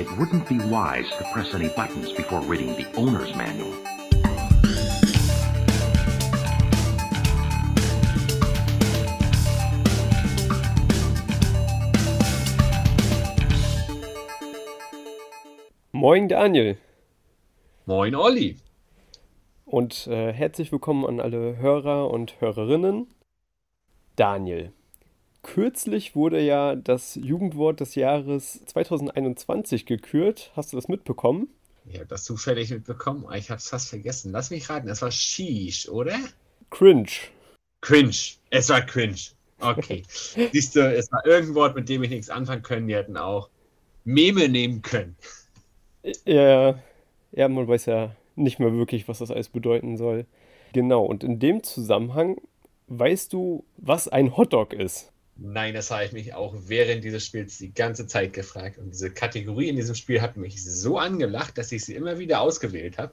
it wouldn't be wise to press any buttons before reading the owner's manual. Moin Daniel. Moin Olli. Und äh, herzlich willkommen an alle Hörer und Hörerinnen. Daniel, kürzlich wurde ja das Jugendwort des Jahres 2021 gekürt. Hast du das mitbekommen? Ich habe das zufällig mitbekommen, ich habe es fast vergessen. Lass mich raten, es war Sheesh, oder? Cringe. Cringe. Es war cringe. Okay. Siehst du, es war irgendein Wort, mit dem ich nichts anfangen können. Die hätten auch Meme nehmen können. Ja, ja, man weiß ja nicht mehr wirklich, was das alles bedeuten soll. Genau, und in dem Zusammenhang weißt du, was ein Hotdog ist? Nein, das habe ich mich auch während dieses Spiels die ganze Zeit gefragt. Und diese Kategorie in diesem Spiel hat mich so angelacht, dass ich sie immer wieder ausgewählt habe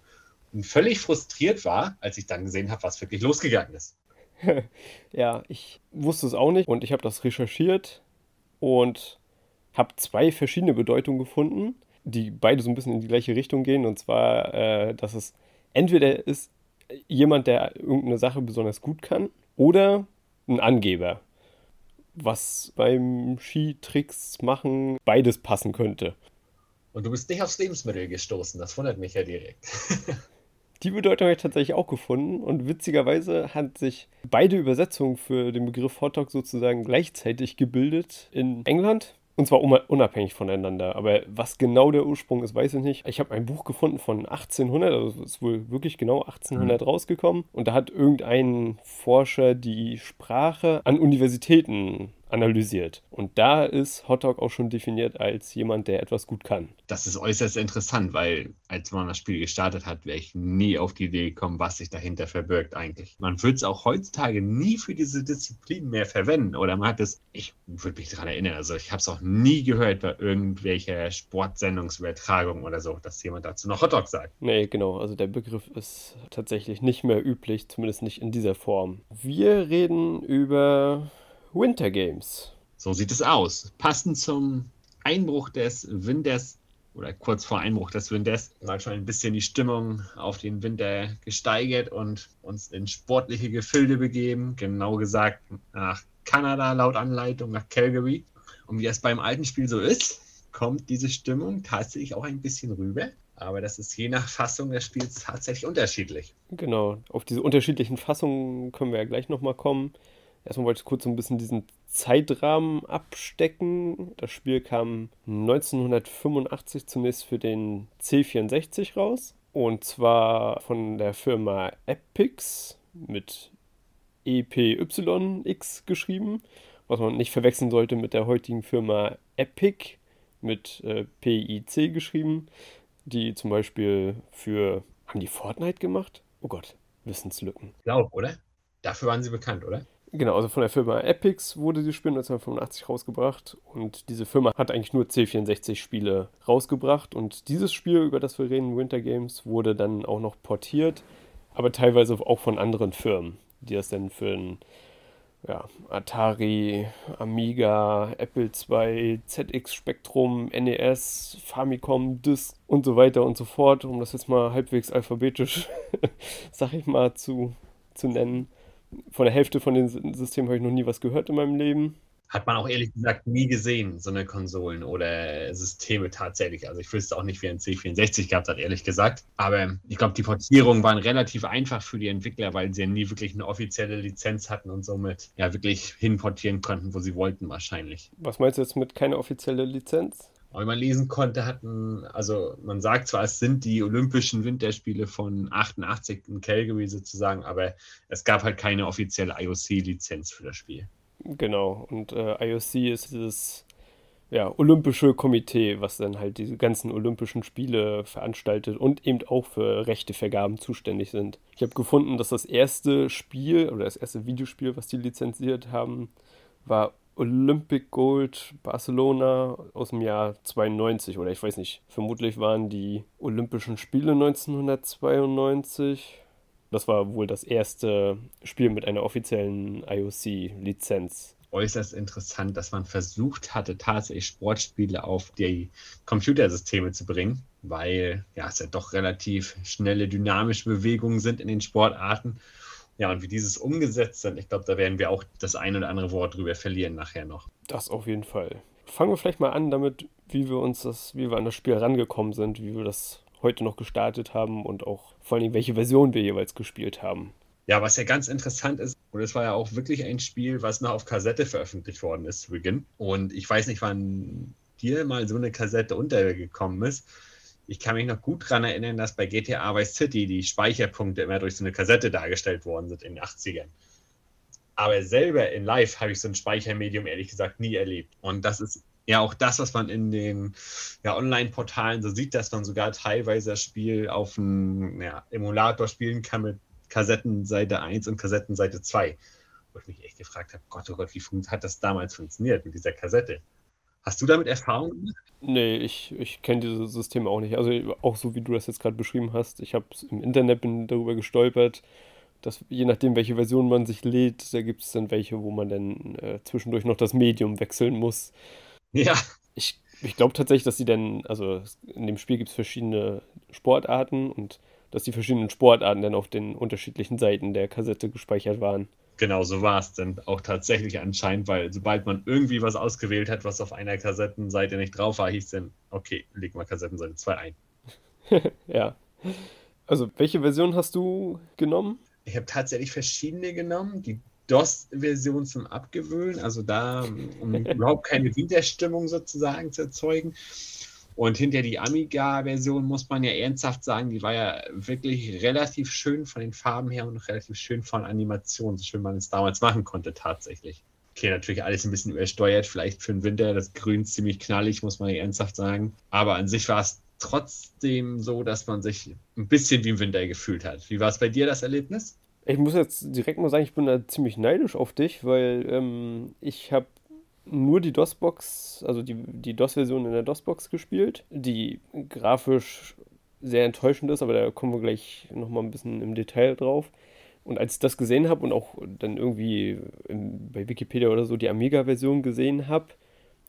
und völlig frustriert war, als ich dann gesehen habe, was wirklich losgegangen ist. ja, ich wusste es auch nicht und ich habe das recherchiert und habe zwei verschiedene Bedeutungen gefunden die beide so ein bisschen in die gleiche Richtung gehen. Und zwar, äh, dass es entweder ist jemand, der irgendeine Sache besonders gut kann, oder ein Angeber. Was beim Skitricks machen beides passen könnte. Und du bist nicht aufs Lebensmittel gestoßen, das wundert mich ja direkt. Die Bedeutung habe ich tatsächlich auch gefunden und witzigerweise hat sich beide Übersetzungen für den Begriff Hotdog sozusagen gleichzeitig gebildet in England und zwar unabhängig voneinander. Aber was genau der Ursprung ist, weiß ich nicht. Ich habe ein Buch gefunden von 1800, also ist wohl wirklich genau 1800 mhm. rausgekommen. Und da hat irgendein Forscher die Sprache an Universitäten analysiert. Und da ist Hotdog auch schon definiert als jemand, der etwas gut kann. Das ist äußerst interessant, weil als man das Spiel gestartet hat, wäre ich nie auf die Idee gekommen, was sich dahinter verbirgt eigentlich. Man würde es auch heutzutage nie für diese Disziplin mehr verwenden. Oder man hat es, ich würde mich daran erinnern, also ich habe es auch nie gehört bei irgendwelcher Sportsendungsübertragung oder so, dass jemand dazu noch Hotdog sagt. Nee, genau. Also der Begriff ist tatsächlich nicht mehr üblich, zumindest nicht in dieser Form. Wir reden über Winter Games. So sieht es aus. Passend zum Einbruch des Winters oder kurz vor Einbruch des Winters mal schon ein bisschen die Stimmung auf den Winter gesteigert und uns in sportliche Gefilde begeben. Genau gesagt nach Kanada laut Anleitung, nach Calgary. Und wie das beim alten Spiel so ist, kommt diese Stimmung tatsächlich auch ein bisschen rüber. Aber das ist je nach Fassung des Spiels tatsächlich unterschiedlich. Genau, auf diese unterschiedlichen Fassungen können wir ja gleich nochmal kommen. Erstmal wollte ich kurz so ein bisschen diesen Zeitrahmen abstecken. Das Spiel kam 1985 zunächst für den C64 raus. Und zwar von der Firma Epix mit EPYX geschrieben, was man nicht verwechseln sollte mit der heutigen Firma Epic mit äh, PIC geschrieben, die zum Beispiel für. Haben die Fortnite gemacht? Oh Gott, Wissenslücken. Ich glaube, oder? Dafür waren sie bekannt, oder? Genau, also von der Firma Epix wurde dieses Spiel 1985 rausgebracht und diese Firma hat eigentlich nur C64-Spiele rausgebracht und dieses Spiel, über das wir reden, Winter Games, wurde dann auch noch portiert, aber teilweise auch von anderen Firmen, die das dann für ein ja, Atari, Amiga, Apple II, ZX Spectrum, NES, Famicom, Disk und so weiter und so fort, um das jetzt mal halbwegs alphabetisch, sag ich mal, zu, zu nennen von der Hälfte von den Systemen habe ich noch nie was gehört in meinem Leben. Hat man auch ehrlich gesagt nie gesehen, so eine Konsolen oder Systeme tatsächlich. Also ich wüsste auch nicht, wie ein C64 gehabt hat, ehrlich gesagt. Aber ich glaube, die Portierungen waren relativ einfach für die Entwickler, weil sie ja nie wirklich eine offizielle Lizenz hatten und somit ja wirklich hinportieren konnten, wo sie wollten wahrscheinlich. Was meinst du jetzt mit keine offizielle Lizenz? Aber wie man lesen konnte, hatten, also man sagt zwar, es sind die Olympischen Winterspiele von 88 in Calgary sozusagen, aber es gab halt keine offizielle IOC-Lizenz für das Spiel. Genau, und äh, IOC ist dieses ja, Olympische Komitee, was dann halt diese ganzen Olympischen Spiele veranstaltet und eben auch für Rechtevergaben zuständig sind. Ich habe gefunden, dass das erste Spiel oder das erste Videospiel, was die lizenziert haben, war Olympic Gold Barcelona aus dem Jahr 92 oder ich weiß nicht, vermutlich waren die Olympischen Spiele 1992. Das war wohl das erste Spiel mit einer offiziellen IOC-Lizenz. äußerst interessant, dass man versucht hatte, tatsächlich Sportspiele auf die Computersysteme zu bringen, weil ja es ja doch relativ schnelle, dynamische Bewegungen sind in den Sportarten. Ja, und wie dieses umgesetzt sind, ich glaube, da werden wir auch das ein oder andere Wort drüber verlieren nachher noch. Das auf jeden Fall. Fangen wir vielleicht mal an damit, wie wir uns das, wie wir an das Spiel rangekommen sind, wie wir das heute noch gestartet haben und auch vor allen Dingen, welche Version wir jeweils gespielt haben. Ja, was ja ganz interessant ist, und es war ja auch wirklich ein Spiel, was noch auf Kassette veröffentlicht worden ist zu Beginn. Und ich weiß nicht, wann dir mal so eine Kassette untergekommen ist. Ich kann mich noch gut daran erinnern, dass bei GTA Vice City die Speicherpunkte immer durch so eine Kassette dargestellt worden sind in den 80ern. Aber selber in Live habe ich so ein Speichermedium ehrlich gesagt nie erlebt. Und das ist ja auch das, was man in den ja, Online-Portalen so sieht, dass man sogar teilweise das Spiel auf einem ja, Emulator spielen kann mit Kassettenseite 1 und Kassettenseite 2. Wo ich mich echt gefragt habe, Gott, oh Gott, wie hat das damals funktioniert mit dieser Kassette? Hast du damit Erfahrung gemacht? Nee, ich, ich kenne diese Systeme auch nicht. Also auch so wie du das jetzt gerade beschrieben hast. Ich habe im Internet bin darüber gestolpert, dass je nachdem, welche Version man sich lädt, da gibt es dann welche, wo man dann äh, zwischendurch noch das Medium wechseln muss. Ja. Ich, ich glaube tatsächlich, dass sie dann, also in dem Spiel gibt es verschiedene Sportarten und dass die verschiedenen Sportarten dann auf den unterschiedlichen Seiten der Kassette gespeichert waren. Genau, so war es dann auch tatsächlich anscheinend, weil sobald man irgendwie was ausgewählt hat, was auf einer Kassettenseite nicht drauf war, hieß dann, okay, leg mal Kassettenseite 2 ein. ja. Also, welche Version hast du genommen? Ich habe tatsächlich verschiedene genommen. Die DOS-Version zum Abgewöhnen, also da, um überhaupt keine Widerstimmung sozusagen zu erzeugen. Und hinter die Amiga-Version muss man ja ernsthaft sagen, die war ja wirklich relativ schön von den Farben her und relativ schön von Animationen, so schön man es damals machen konnte tatsächlich. Okay, natürlich alles ein bisschen übersteuert, vielleicht für den Winter, das Grün ziemlich knallig, muss man ja ernsthaft sagen. Aber an sich war es trotzdem so, dass man sich ein bisschen wie im Winter gefühlt hat. Wie war es bei dir, das Erlebnis? Ich muss jetzt direkt mal sagen, ich bin da ziemlich neidisch auf dich, weil ähm, ich habe nur die DOS-Box, also die, die DOS-Version in der DOS-Box gespielt, die grafisch sehr enttäuschend ist, aber da kommen wir gleich nochmal ein bisschen im Detail drauf. Und als ich das gesehen habe und auch dann irgendwie im, bei Wikipedia oder so die Amiga-Version gesehen habe,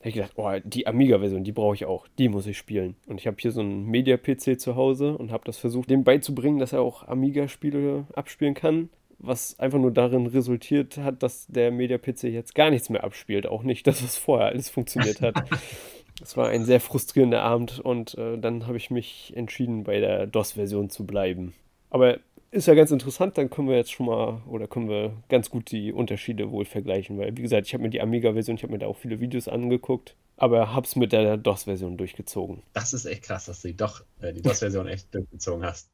habe ich gedacht, oh, die Amiga-Version, die brauche ich auch, die muss ich spielen. Und ich habe hier so einen Media-PC zu Hause und habe das versucht, dem beizubringen, dass er auch Amiga-Spiele abspielen kann was einfach nur darin resultiert hat, dass der Media-PC jetzt gar nichts mehr abspielt. Auch nicht, dass es vorher alles funktioniert hat. Es war ein sehr frustrierender Abend und äh, dann habe ich mich entschieden, bei der DOS-Version zu bleiben. Aber ist ja ganz interessant, dann können wir jetzt schon mal oder können wir ganz gut die Unterschiede wohl vergleichen, weil wie gesagt, ich habe mir die Amiga-Version, ich habe mir da auch viele Videos angeguckt, aber habe es mit der DOS-Version durchgezogen. Das ist echt krass, dass du doch äh, die DOS-Version echt durchgezogen hast.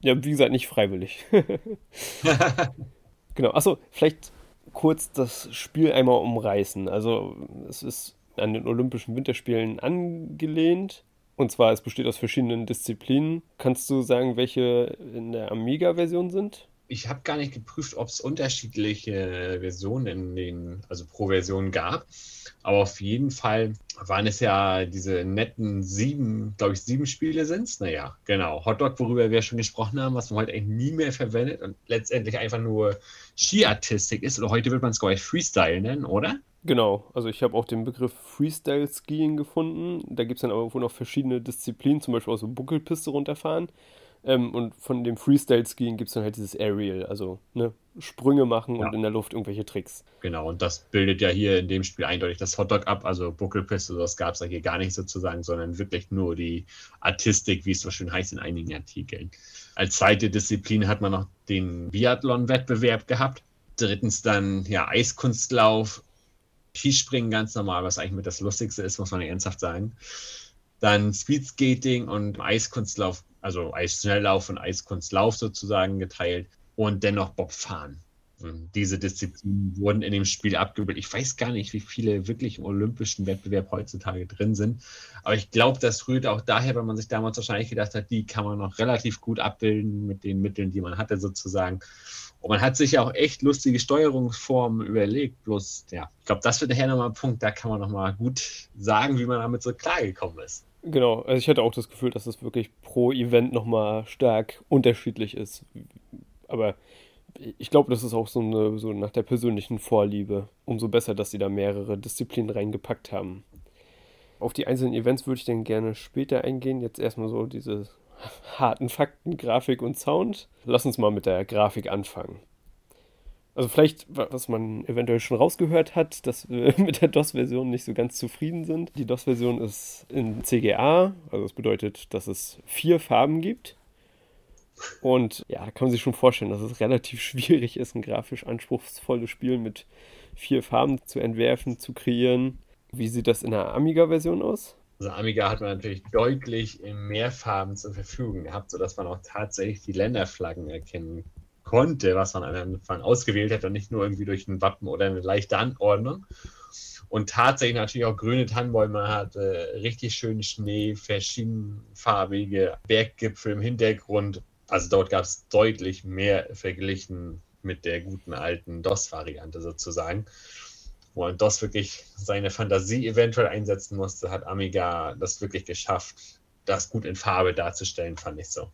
Ja, wie gesagt, nicht freiwillig. genau. Achso, vielleicht kurz das Spiel einmal umreißen. Also, es ist an den Olympischen Winterspielen angelehnt. Und zwar, es besteht aus verschiedenen Disziplinen. Kannst du sagen, welche in der Amiga-Version sind? Ich habe gar nicht geprüft, ob es unterschiedliche Versionen in den, also pro Version gab. Aber auf jeden Fall waren es ja diese netten sieben, glaube ich, sieben Spiele sind es. Naja, genau. Hotdog, worüber wir schon gesprochen haben, was man heute eigentlich nie mehr verwendet und letztendlich einfach nur Skiartistik ist. Oder heute wird man es, glaube ich, Freestyle nennen, oder? Genau, also ich habe auch den Begriff Freestyle Skiing gefunden. Da gibt es dann aber wohl noch verschiedene Disziplinen, zum Beispiel auch so Buckelpiste runterfahren. Ähm, und von dem Freestyle-Skiing gibt es dann halt dieses Aerial, also ne, Sprünge machen ja. und in der Luft irgendwelche Tricks. Genau, und das bildet ja hier in dem Spiel eindeutig das Hotdog ab, also Buckelpiste, das gab es ja hier gar nicht sozusagen, sondern wirklich nur die Artistik, wie es so schön heißt in einigen Artikeln. Als zweite Disziplin hat man noch den Biathlon-Wettbewerb gehabt. Drittens dann ja Eiskunstlauf, Skispringen ganz normal, was eigentlich mit das Lustigste ist, muss man ernsthaft sagen. Dann Speedskating und Eiskunstlauf also Eisschnelllauf und Eiskunstlauf sozusagen geteilt und dennoch Bobfahren. Diese Disziplinen wurden in dem Spiel abgebildet. Ich weiß gar nicht, wie viele wirklich im olympischen Wettbewerb heutzutage drin sind. Aber ich glaube, das rührt auch daher, weil man sich damals wahrscheinlich gedacht hat, die kann man noch relativ gut abbilden mit den Mitteln, die man hatte sozusagen. Und man hat sich ja auch echt lustige Steuerungsformen überlegt. Bloß, ja, ich glaube, das wird nachher nochmal ein Punkt, da kann man nochmal gut sagen, wie man damit so klargekommen ist. Genau, also ich hatte auch das Gefühl, dass es wirklich pro Event nochmal stark unterschiedlich ist. Aber ich glaube, das ist auch so, eine, so nach der persönlichen Vorliebe. Umso besser, dass sie da mehrere Disziplinen reingepackt haben. Auf die einzelnen Events würde ich dann gerne später eingehen. Jetzt erstmal so diese harten Fakten, Grafik und Sound. Lass uns mal mit der Grafik anfangen. Also vielleicht, was man eventuell schon rausgehört hat, dass wir mit der DOS-Version nicht so ganz zufrieden sind. Die DOS-Version ist in CGA, also das bedeutet, dass es vier Farben gibt. Und ja, da kann man sich schon vorstellen, dass es relativ schwierig ist, ein grafisch anspruchsvolles Spiel mit vier Farben zu entwerfen, zu kreieren. Wie sieht das in der Amiga-Version aus? Also Amiga hat man natürlich deutlich mehr Farben zur Verfügung gehabt, sodass man auch tatsächlich die Länderflaggen erkennen konnte, was man am Anfang ausgewählt hat und nicht nur irgendwie durch ein Wappen oder eine leichte Anordnung. Und tatsächlich natürlich auch grüne Tannenbäume hat, äh, richtig schön Schnee, verschiedenfarbige Berggipfel im Hintergrund. Also dort gab es deutlich mehr verglichen mit der guten alten DOS-Variante sozusagen. Wo man DOS wirklich seine Fantasie eventuell einsetzen musste, hat Amiga das wirklich geschafft, das gut in Farbe darzustellen, fand ich so.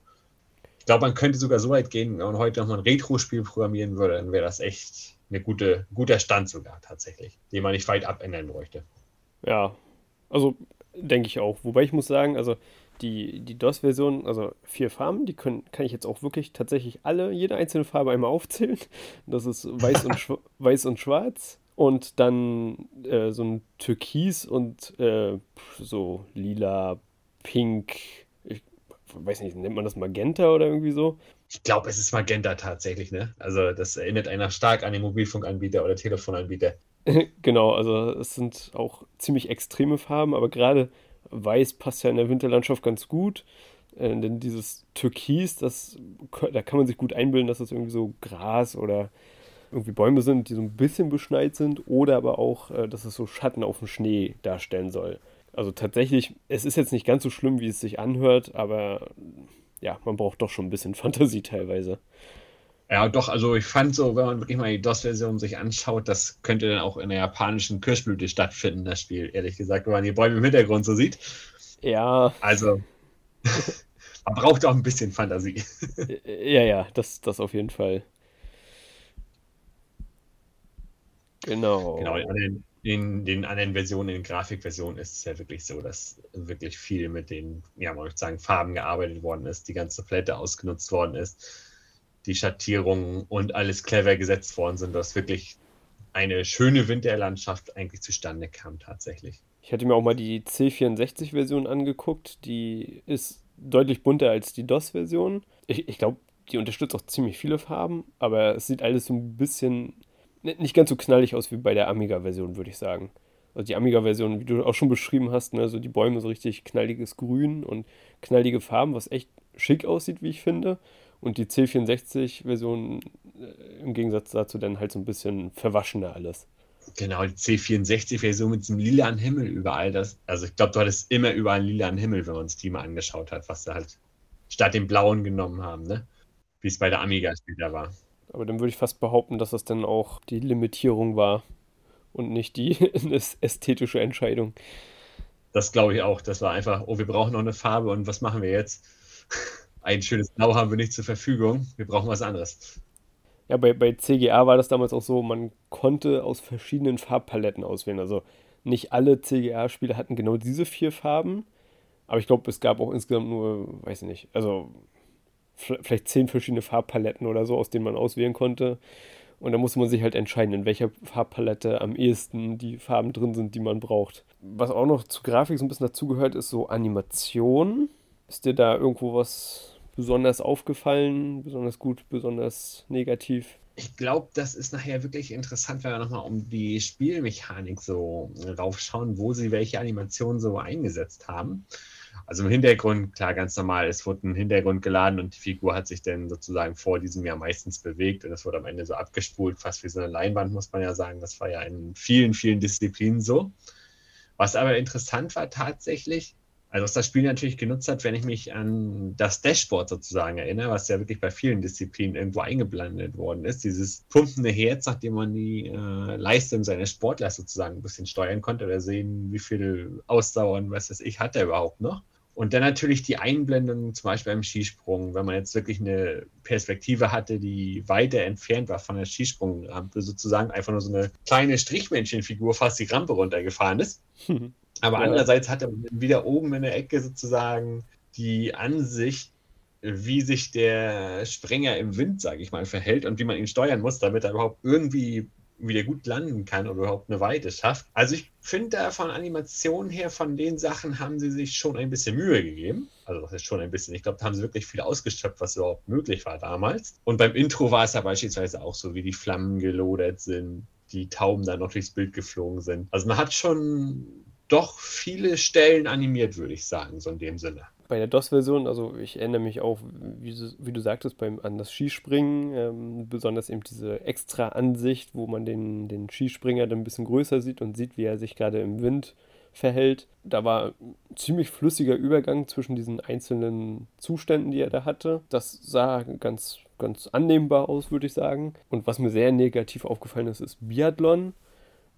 Ich glaube, man könnte sogar so weit gehen, wenn man heute nochmal ein Retro-Spiel programmieren würde, dann wäre das echt ein gute, guter Stand sogar tatsächlich, den man nicht weit abändern bräuchte. Ja, also denke ich auch. Wobei ich muss sagen, also die, die DOS-Version, also vier Farben, die können, kann ich jetzt auch wirklich tatsächlich alle, jede einzelne Farbe einmal aufzählen. Das ist weiß und, weiß und schwarz und dann äh, so ein Türkis und äh, so lila, pink, weiß nicht, nennt man das Magenta oder irgendwie so? Ich glaube, es ist Magenta tatsächlich, ne? Also das erinnert einer stark an den Mobilfunkanbieter oder Telefonanbieter. genau, also es sind auch ziemlich extreme Farben, aber gerade Weiß passt ja in der Winterlandschaft ganz gut. Äh, denn dieses Türkis, das, da kann man sich gut einbilden, dass das irgendwie so Gras oder irgendwie Bäume sind, die so ein bisschen beschneit sind, oder aber auch, äh, dass es so Schatten auf dem Schnee darstellen soll. Also tatsächlich, es ist jetzt nicht ganz so schlimm, wie es sich anhört, aber ja, man braucht doch schon ein bisschen Fantasie teilweise. Ja, doch, also ich fand so, wenn man wirklich mal die DOS-Version sich anschaut, das könnte dann auch in der japanischen Kirschblüte stattfinden, das Spiel, ehrlich gesagt, wenn man die Bäume im Hintergrund so sieht. Ja. Also, man braucht auch ein bisschen Fantasie. ja, ja, das, das auf jeden Fall. Genau. Genau, in den anderen Versionen, in den Grafikversionen ist es ja wirklich so, dass wirklich viel mit den, ja, man möchte sagen, Farben gearbeitet worden ist, die ganze Palette ausgenutzt worden ist, die Schattierungen und alles clever gesetzt worden sind, dass wirklich eine schöne Winterlandschaft eigentlich zustande kam tatsächlich. Ich hatte mir auch mal die C64-Version angeguckt, die ist deutlich bunter als die DOS-Version. Ich, ich glaube, die unterstützt auch ziemlich viele Farben, aber es sieht alles so ein bisschen nicht ganz so knallig aus wie bei der Amiga-Version, würde ich sagen. Also die Amiga-Version, wie du auch schon beschrieben hast, ne, so die Bäume so richtig knalliges Grün und knallige Farben, was echt schick aussieht, wie ich finde. Und die C64-Version äh, im Gegensatz dazu dann halt so ein bisschen verwaschener alles. Genau, die C64-Version mit diesem lilanen Himmel überall. Das, also ich glaube, du hattest immer überall einen lilanen Himmel, wenn man uns die mal angeschaut hat, was sie halt statt dem blauen genommen haben, ne? Wie es bei der Amiga später war. Aber dann würde ich fast behaupten, dass das dann auch die Limitierung war und nicht die ästhetische Entscheidung. Das glaube ich auch. Das war einfach, oh, wir brauchen noch eine Farbe und was machen wir jetzt? Ein schönes Blau haben wir nicht zur Verfügung. Wir brauchen was anderes. Ja, bei, bei CGA war das damals auch so, man konnte aus verschiedenen Farbpaletten auswählen. Also nicht alle CGA-Spiele hatten genau diese vier Farben, aber ich glaube, es gab auch insgesamt nur, weiß ich nicht, also vielleicht zehn verschiedene Farbpaletten oder so, aus denen man auswählen konnte. Und da musste man sich halt entscheiden, in welcher Farbpalette am ehesten die Farben drin sind, die man braucht. Was auch noch zu Grafik so ein bisschen dazugehört, ist so Animation. Ist dir da irgendwo was besonders aufgefallen, besonders gut, besonders negativ? Ich glaube, das ist nachher wirklich interessant, wenn wir nochmal um die Spielmechanik so raufschauen, wo sie welche Animationen so eingesetzt haben. Also im Hintergrund, klar, ganz normal, es wurde ein Hintergrund geladen und die Figur hat sich dann sozusagen vor diesem Jahr meistens bewegt und es wurde am Ende so abgespult, fast wie so eine Leinwand, muss man ja sagen. Das war ja in vielen, vielen Disziplinen so. Was aber interessant war tatsächlich, also was das Spiel natürlich genutzt hat, wenn ich mich an das Dashboard sozusagen erinnere, was ja wirklich bei vielen Disziplinen irgendwo eingeblendet worden ist, dieses pumpende Herz, nachdem man die äh, Leistung seines Sportlers sozusagen ein bisschen steuern konnte oder sehen, wie viel Ausdauer und was weiß ich hat er überhaupt noch. Und dann natürlich die Einblendung, zum Beispiel beim Skisprung, wenn man jetzt wirklich eine Perspektive hatte, die weiter entfernt war von der Skisprungrampe, sozusagen einfach nur so eine kleine Strichmännchenfigur fast die Rampe runtergefahren ist. Aber ja. andererseits hatte man wieder oben in der Ecke sozusagen die Ansicht, wie sich der Springer im Wind, sage ich mal, verhält und wie man ihn steuern muss, damit er überhaupt irgendwie wieder gut landen kann oder überhaupt eine Weite schafft. Also ich finde da von Animation her, von den Sachen haben sie sich schon ein bisschen Mühe gegeben. Also das ist schon ein bisschen, ich glaube, da haben sie wirklich viel ausgeschöpft, was überhaupt möglich war damals. Und beim Intro war es ja beispielsweise auch so, wie die Flammen gelodert sind, die Tauben dann noch durchs Bild geflogen sind. Also man hat schon doch viele Stellen animiert, würde ich sagen, so in dem Sinne bei der DOS-Version, also ich erinnere mich auch, wie, wie du sagtest, beim, an das Skispringen, ähm, besonders eben diese extra Ansicht, wo man den, den Skispringer dann ein bisschen größer sieht und sieht, wie er sich gerade im Wind verhält. Da war ein ziemlich flüssiger Übergang zwischen diesen einzelnen Zuständen, die er da hatte. Das sah ganz, ganz annehmbar aus, würde ich sagen. Und was mir sehr negativ aufgefallen ist, ist Biathlon.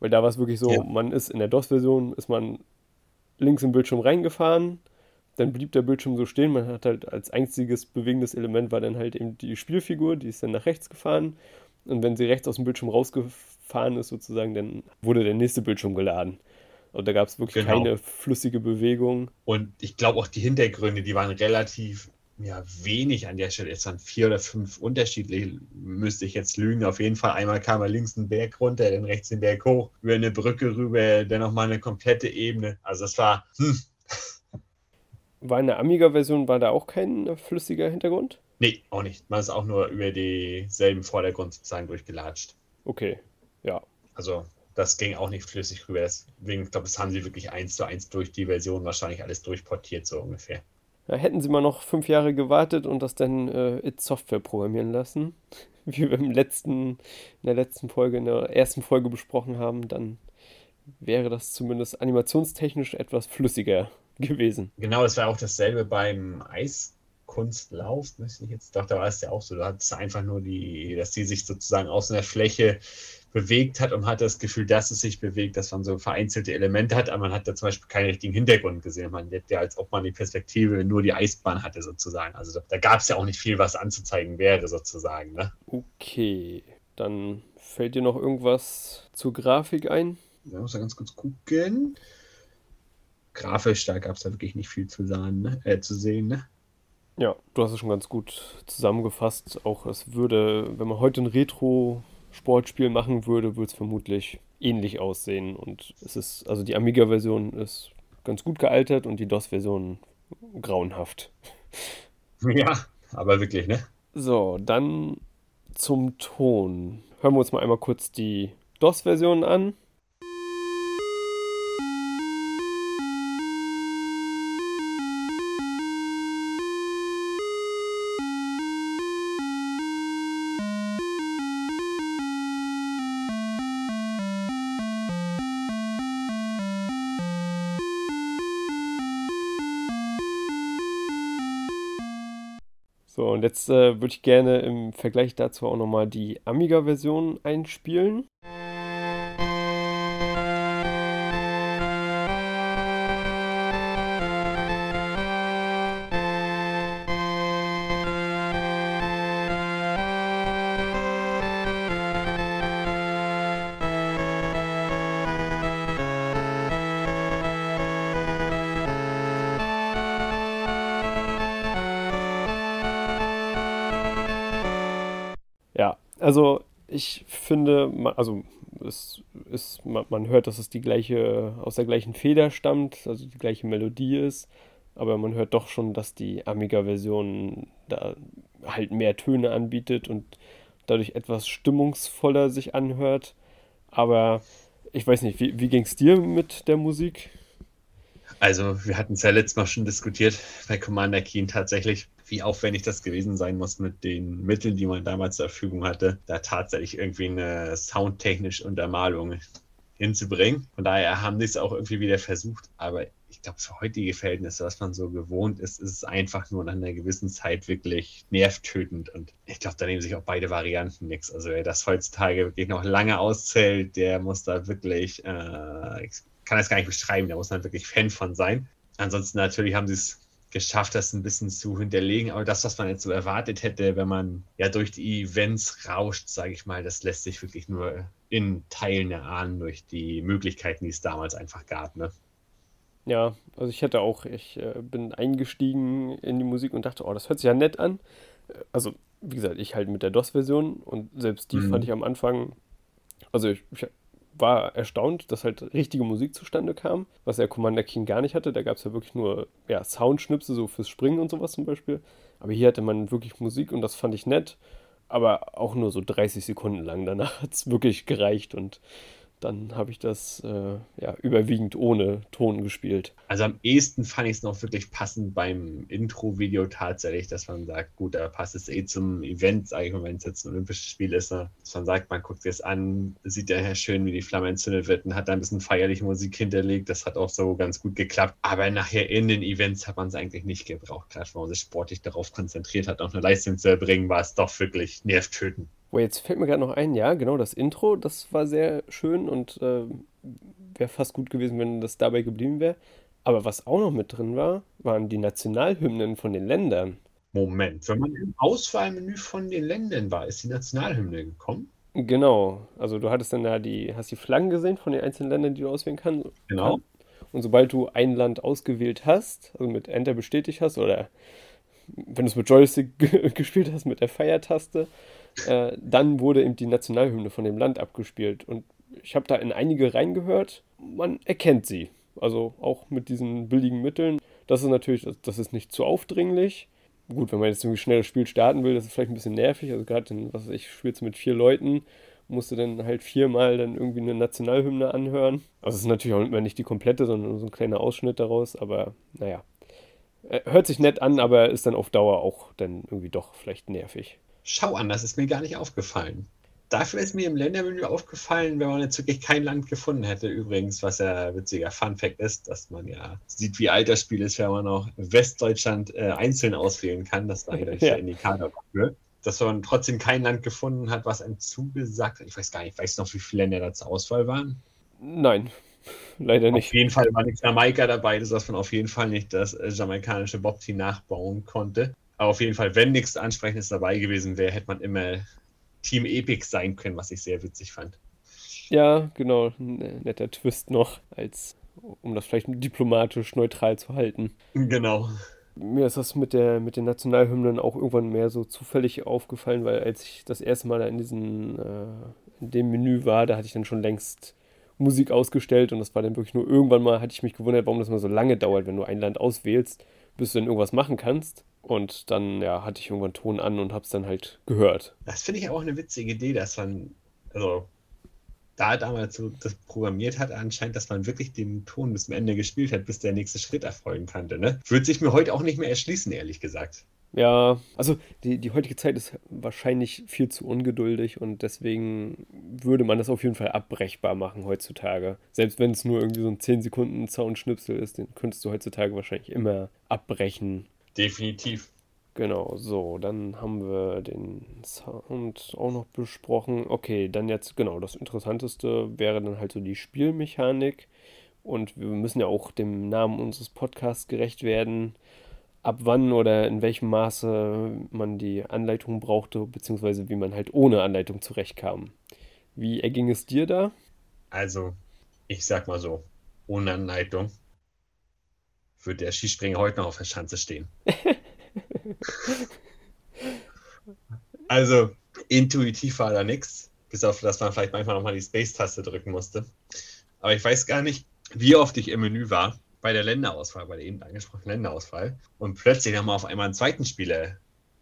Weil da war es wirklich so, ja. man ist in der DOS-Version, ist man links im Bildschirm reingefahren, dann blieb der Bildschirm so stehen. Man hat halt als einziges bewegendes Element war dann halt eben die Spielfigur, die ist dann nach rechts gefahren. Und wenn sie rechts aus dem Bildschirm rausgefahren ist, sozusagen, dann wurde der nächste Bildschirm geladen. Und da gab es wirklich genau. keine flüssige Bewegung. Und ich glaube auch die Hintergründe, die waren relativ ja, wenig an der Stelle. Es waren vier oder fünf unterschiedliche, müsste ich jetzt lügen. Auf jeden Fall einmal kam er links einen Berg runter, dann rechts den Berg hoch, über eine Brücke rüber, dann nochmal eine komplette Ebene. Also das war, hm, war in der Amiga-Version, war da auch kein flüssiger Hintergrund? Nee, auch nicht. Man ist auch nur über denselben Vordergrund sozusagen durchgelatscht. Okay, ja. Also das ging auch nicht flüssig rüber. Deswegen, ich glaube, das haben sie wirklich eins zu eins durch die Version wahrscheinlich alles durchportiert, so ungefähr. Ja, hätten sie mal noch fünf Jahre gewartet und das dann äh, It Software programmieren lassen, wie wir im letzten, in der letzten Folge, in der ersten Folge besprochen haben, dann wäre das zumindest animationstechnisch etwas flüssiger gewesen. Genau, das war auch dasselbe beim Eiskunstlauf, müsste ich jetzt, doch, da war es ja auch so. Da hat es einfach nur die, dass sie sich sozusagen aus einer Fläche bewegt hat und hat das Gefühl, dass es sich bewegt, dass man so vereinzelte Elemente hat, aber man hat da zum Beispiel keinen richtigen Hintergrund gesehen. Man hätte ja, als ob man die Perspektive nur die Eisbahn hatte, sozusagen. Also da gab es ja auch nicht viel, was anzuzeigen wäre, sozusagen. Ne? Okay, dann fällt dir noch irgendwas zur Grafik ein? Ja, muss ja ganz kurz gucken grafisch, da gab es da wirklich nicht viel zu, sagen, ne? äh, zu sehen. Ne? Ja, du hast es schon ganz gut zusammengefasst. Auch es würde, wenn man heute ein Retro-Sportspiel machen würde, würde es vermutlich ähnlich aussehen. Und es ist, also die Amiga-Version ist ganz gut gealtert und die DOS-Version grauenhaft. Ja, aber wirklich, ne? So, dann zum Ton. Hören wir uns mal einmal kurz die DOS-Version an. Und jetzt äh, würde ich gerne im Vergleich dazu auch nochmal die Amiga-Version einspielen. Finde, also es ist, man hört, dass es die gleiche, aus der gleichen Feder stammt, also die gleiche Melodie ist, aber man hört doch schon, dass die Amiga-Version da halt mehr Töne anbietet und dadurch etwas stimmungsvoller sich anhört. Aber ich weiß nicht, wie, wie ging es dir mit der Musik? Also, wir hatten es ja letztes Mal schon diskutiert bei Commander Keen tatsächlich wie aufwendig das gewesen sein muss mit den Mitteln, die man damals zur Verfügung hatte, da tatsächlich irgendwie eine soundtechnische Untermalung hinzubringen. Von daher haben die es auch irgendwie wieder versucht, aber ich glaube, für heutige Verhältnisse, was man so gewohnt ist, ist es einfach nur nach einer gewissen Zeit wirklich nervtötend. Und ich glaube, da nehmen sich auch beide Varianten nichts. Also wer das heutzutage wirklich noch lange auszählt, der muss da wirklich, äh, ich kann das gar nicht beschreiben, da muss man wirklich Fan von sein. Ansonsten natürlich haben sie es geschafft, das ein bisschen zu hinterlegen. Aber das, was man jetzt so erwartet hätte, wenn man ja durch die Events rauscht, sage ich mal, das lässt sich wirklich nur in Teilen erahnen durch die Möglichkeiten, die es damals einfach gab. Ne? Ja, also ich hatte auch, ich äh, bin eingestiegen in die Musik und dachte, oh, das hört sich ja nett an. Also, wie gesagt, ich halt mit der DOS-Version und selbst die mhm. fand ich am Anfang, also ich, ich war erstaunt, dass halt richtige Musik zustande kam, was der Commander King gar nicht hatte. Da gab es ja wirklich nur ja, Soundschnipse, so fürs Springen und sowas zum Beispiel. Aber hier hatte man wirklich Musik und das fand ich nett. Aber auch nur so 30 Sekunden lang. Danach hat es wirklich gereicht und dann habe ich das äh, ja, überwiegend ohne Ton gespielt. Also am ehesten fand ich es noch wirklich passend beim Intro-Video tatsächlich, dass man sagt, gut, da passt es eh zum Event, sage ich mal, wenn es jetzt ein olympisches Spiel ist, ne? dass man sagt, man guckt das an, sieht ja schön, wie die Flamme entzündet wird und hat da ein bisschen feierliche Musik hinterlegt. Das hat auch so ganz gut geklappt. Aber nachher in den Events hat man es eigentlich nicht gebraucht, gerade wenn man sich sportlich darauf konzentriert hat, auch eine Leistung zu erbringen, war es doch wirklich nervtötend. Oh, jetzt fällt mir gerade noch ein, ja, genau, das Intro, das war sehr schön und äh, wäre fast gut gewesen, wenn das dabei geblieben wäre. Aber was auch noch mit drin war, waren die Nationalhymnen von den Ländern. Moment, wenn man im Auswahlmenü von den Ländern war, ist die Nationalhymne gekommen? Genau, also du hattest dann da die, hast die Flaggen gesehen von den einzelnen Ländern, die du auswählen kannst. Genau. Und sobald du ein Land ausgewählt hast, also mit Enter bestätigt hast oder wenn du es mit Joystick gespielt hast, mit der Feiertaste, äh, dann wurde eben die Nationalhymne von dem Land abgespielt. Und ich habe da in einige reingehört. Man erkennt sie. Also auch mit diesen billigen Mitteln. Das ist natürlich, das ist nicht zu aufdringlich. Gut, wenn man jetzt irgendwie schnell das Spiel starten will, das ist vielleicht ein bisschen nervig. Also gerade, was weiß ich, spielst mit vier Leuten, musst du dann halt viermal dann irgendwie eine Nationalhymne anhören. Also es ist natürlich auch immer nicht die komplette, sondern so ein kleiner Ausschnitt daraus. Aber naja, äh, hört sich nett an, aber ist dann auf Dauer auch dann irgendwie doch vielleicht nervig. Schau an, das ist mir gar nicht aufgefallen. Dafür ist mir im Ländermenü aufgefallen, wenn man jetzt wirklich kein Land gefunden hätte. Übrigens, was ja witziger Fun-Fact ist, dass man ja sieht, wie alt das Spiel ist, wenn man auch Westdeutschland äh, einzeln auswählen kann. Das war ja der Indikator dafür. Dass man trotzdem kein Land gefunden hat, was einem zugesagt hat. Ich weiß gar nicht, weißt du noch, wie viele Länder da zur Auswahl waren? Nein, leider nicht. Auf jeden Fall war nicht Jamaika dabei, dass man auf jeden Fall nicht das äh, jamaikanische Bob-Team nachbauen konnte. Aber auf jeden Fall, wenn nichts Ansprechendes dabei gewesen wäre, hätte man immer Team Epic sein können, was ich sehr witzig fand. Ja, genau. Ein netter Twist noch, als um das vielleicht diplomatisch neutral zu halten. Genau. Mir ist das mit, der, mit den Nationalhymnen auch irgendwann mehr so zufällig aufgefallen, weil als ich das erste Mal in, diesen, äh, in dem Menü war, da hatte ich dann schon längst Musik ausgestellt und das war dann wirklich nur irgendwann mal, hatte ich mich gewundert, warum das mal so lange dauert, wenn du ein Land auswählst, bis du dann irgendwas machen kannst. Und dann, ja, hatte ich irgendwann Ton an und hab's dann halt gehört. Das finde ich auch eine witzige Idee, dass man, also da damals so das programmiert hat, anscheinend, dass man wirklich den Ton bis zum Ende gespielt hat, bis der nächste Schritt erfolgen konnte. Ne? Würde sich mir heute auch nicht mehr erschließen, ehrlich gesagt. Ja, also die, die heutige Zeit ist wahrscheinlich viel zu ungeduldig und deswegen würde man das auf jeden Fall abbrechbar machen heutzutage. Selbst wenn es nur irgendwie so ein 10 Sekunden Soundschnipsel ist, den könntest du heutzutage wahrscheinlich immer abbrechen Definitiv. Genau, so, dann haben wir den Sound auch noch besprochen. Okay, dann jetzt, genau, das Interessanteste wäre dann halt so die Spielmechanik. Und wir müssen ja auch dem Namen unseres Podcasts gerecht werden, ab wann oder in welchem Maße man die Anleitung brauchte, beziehungsweise wie man halt ohne Anleitung zurechtkam. Wie erging es dir da? Also, ich sag mal so, ohne Anleitung würde der Skispringer heute noch auf der Schanze stehen. also, intuitiv war da nichts, bis auf, dass man vielleicht manchmal nochmal die Space-Taste drücken musste. Aber ich weiß gar nicht, wie oft ich im Menü war bei der Länderauswahl, bei der eben angesprochenen Länderauswahl und plötzlich nochmal auf einmal einen zweiten Spieler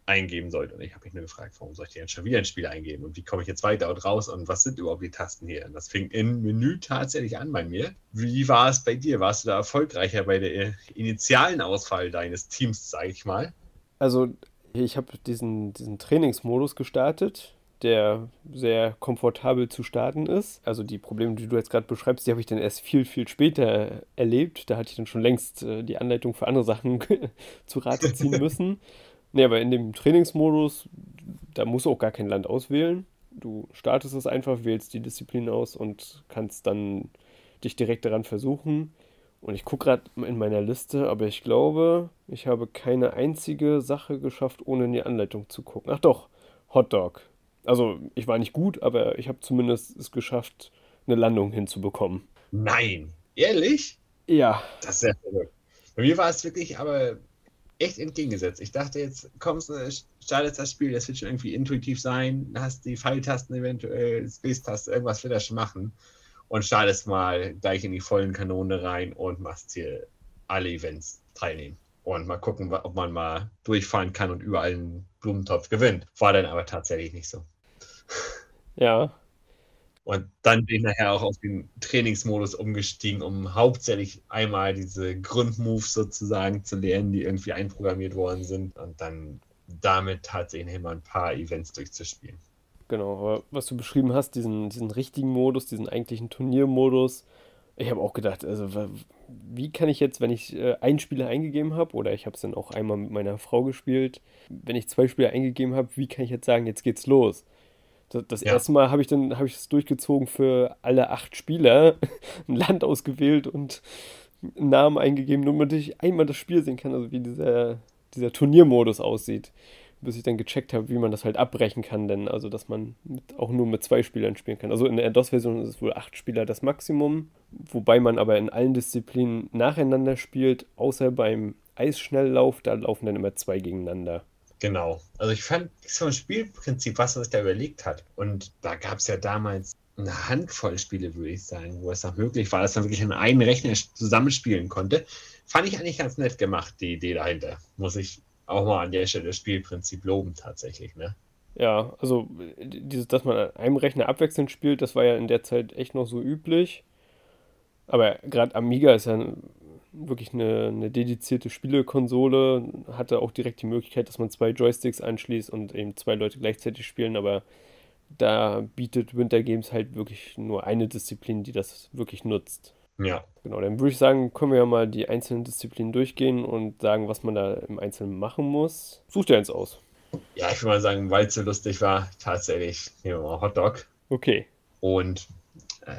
eingeben sollte. Und ich habe mich nur gefragt, warum soll ich denn schon wieder ein Spiel eingeben? Und wie komme ich jetzt weiter und raus? Und was sind überhaupt die Tasten hier? Und das fing im Menü tatsächlich an bei mir. Wie war es bei dir? Warst du da erfolgreicher bei der initialen Auswahl deines Teams, sage ich mal? Also, ich habe diesen, diesen Trainingsmodus gestartet, der sehr komfortabel zu starten ist. Also die Probleme, die du jetzt gerade beschreibst, die habe ich dann erst viel, viel später erlebt. Da hatte ich dann schon längst äh, die Anleitung für andere Sachen zu Rate ziehen müssen. Nee, aber in dem Trainingsmodus, da musst du auch gar kein Land auswählen. Du startest es einfach, wählst die Disziplin aus und kannst dann dich direkt daran versuchen. Und ich gucke gerade in meiner Liste, aber ich glaube, ich habe keine einzige Sache geschafft, ohne in die Anleitung zu gucken. Ach doch, Hotdog. Also ich war nicht gut, aber ich habe zumindest es geschafft, eine Landung hinzubekommen. Nein, ehrlich? Ja. Das ist sehr verrückt. Bei mir war es wirklich aber echt entgegengesetzt. Ich dachte, jetzt kommst du, startest das Spiel, das wird schon irgendwie intuitiv sein, hast die Pfeiltasten eventuell, Space-Taste, irgendwas wird das schon machen und startest mal gleich in die vollen Kanone rein und machst hier alle Events teilnehmen. Und mal gucken, ob man mal durchfahren kann und überall einen Blumentopf gewinnt. War dann aber tatsächlich nicht so. Ja. Und dann bin ich nachher auch auf den Trainingsmodus umgestiegen, um hauptsächlich einmal diese Grundmoves sozusagen zu lernen, die irgendwie einprogrammiert worden sind. Und dann damit tatsächlich immer ein paar Events durchzuspielen. Genau, aber was du beschrieben hast, diesen, diesen richtigen Modus, diesen eigentlichen Turniermodus, ich habe auch gedacht, also wie kann ich jetzt, wenn ich äh, einen Spieler eingegeben habe, oder ich habe es dann auch einmal mit meiner Frau gespielt, wenn ich zwei Spieler eingegeben habe, wie kann ich jetzt sagen, jetzt geht's los? Das, ja. erste Mal habe ich dann habe ich es durchgezogen für alle acht Spieler, ein Land ausgewählt und einen Namen eingegeben, nur damit ich einmal das Spiel sehen kann, also wie dieser, dieser Turniermodus aussieht bis ich dann gecheckt habe, wie man das halt abbrechen kann, denn also dass man mit, auch nur mit zwei Spielern spielen kann. Also in der DOS-Version ist es wohl acht Spieler das Maximum, wobei man aber in allen Disziplinen nacheinander spielt, außer beim Eisschnelllauf, da laufen dann immer zwei gegeneinander. Genau. Also ich fand so ein Spielprinzip, was er sich da überlegt hat. Und da gab es ja damals eine Handvoll Spiele, würde ich sagen, wo es noch möglich war, dass man wirklich in einem Rechner zusammenspielen konnte. Fand ich eigentlich ganz nett gemacht, die Idee dahinter, muss ich auch mal an der Stelle das Spielprinzip loben tatsächlich, ne? Ja, also dieses, dass man an einem Rechner abwechselnd spielt, das war ja in der Zeit echt noch so üblich. Aber gerade Amiga ist ja wirklich eine, eine dedizierte Spielekonsole, hatte auch direkt die Möglichkeit, dass man zwei Joysticks anschließt und eben zwei Leute gleichzeitig spielen, aber da bietet Winter Games halt wirklich nur eine Disziplin, die das wirklich nutzt. Ja. Genau, dann würde ich sagen, können wir ja mal die einzelnen Disziplinen durchgehen und sagen, was man da im Einzelnen machen muss. Such dir eins aus. Ja, ich würde mal sagen, weil es so lustig war, tatsächlich nehmen wir mal Hotdog. Okay. Und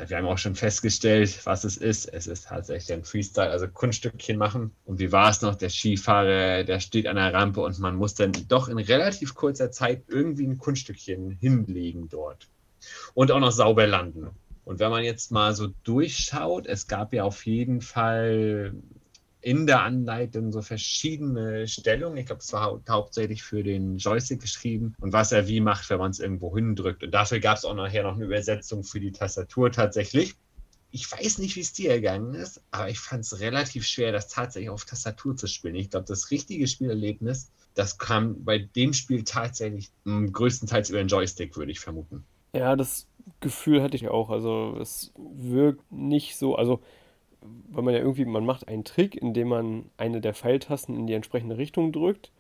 wir haben auch schon festgestellt, was es ist. Es ist tatsächlich ein Freestyle, also Kunststückchen machen. Und wie war es noch? Der Skifahrer, der steht an der Rampe und man muss dann doch in relativ kurzer Zeit irgendwie ein Kunststückchen hinlegen dort. Und auch noch sauber landen. Und wenn man jetzt mal so durchschaut, es gab ja auf jeden Fall in der Anleitung so verschiedene Stellungen. Ich glaube, es war hauptsächlich für den Joystick geschrieben und was er wie macht, wenn man es irgendwo hindrückt. Und dafür gab es auch nachher noch eine Übersetzung für die Tastatur tatsächlich. Ich weiß nicht, wie es dir ergangen ist, aber ich fand es relativ schwer, das tatsächlich auf Tastatur zu spielen. Ich glaube, das richtige Spielerlebnis, das kam bei dem Spiel tatsächlich größtenteils über den Joystick, würde ich vermuten. Ja, das Gefühl hatte ich auch. Also es wirkt nicht so, also weil man ja irgendwie, man macht einen Trick, indem man eine der Pfeiltasten in die entsprechende Richtung drückt.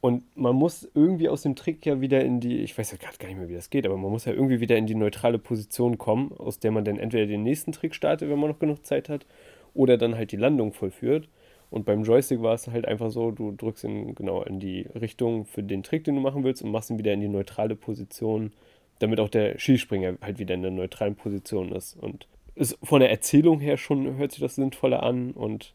Und man muss irgendwie aus dem Trick ja wieder in die, ich weiß ja gerade gar nicht mehr, wie das geht, aber man muss ja irgendwie wieder in die neutrale Position kommen, aus der man dann entweder den nächsten Trick startet, wenn man noch genug Zeit hat, oder dann halt die Landung vollführt. Und beim Joystick war es halt einfach so, du drückst ihn genau in die Richtung für den Trick, den du machen willst, und machst ihn wieder in die neutrale Position damit auch der Skispringer halt wieder in der neutralen Position ist. Und ist von der Erzählung her schon hört sich das sinnvoller an und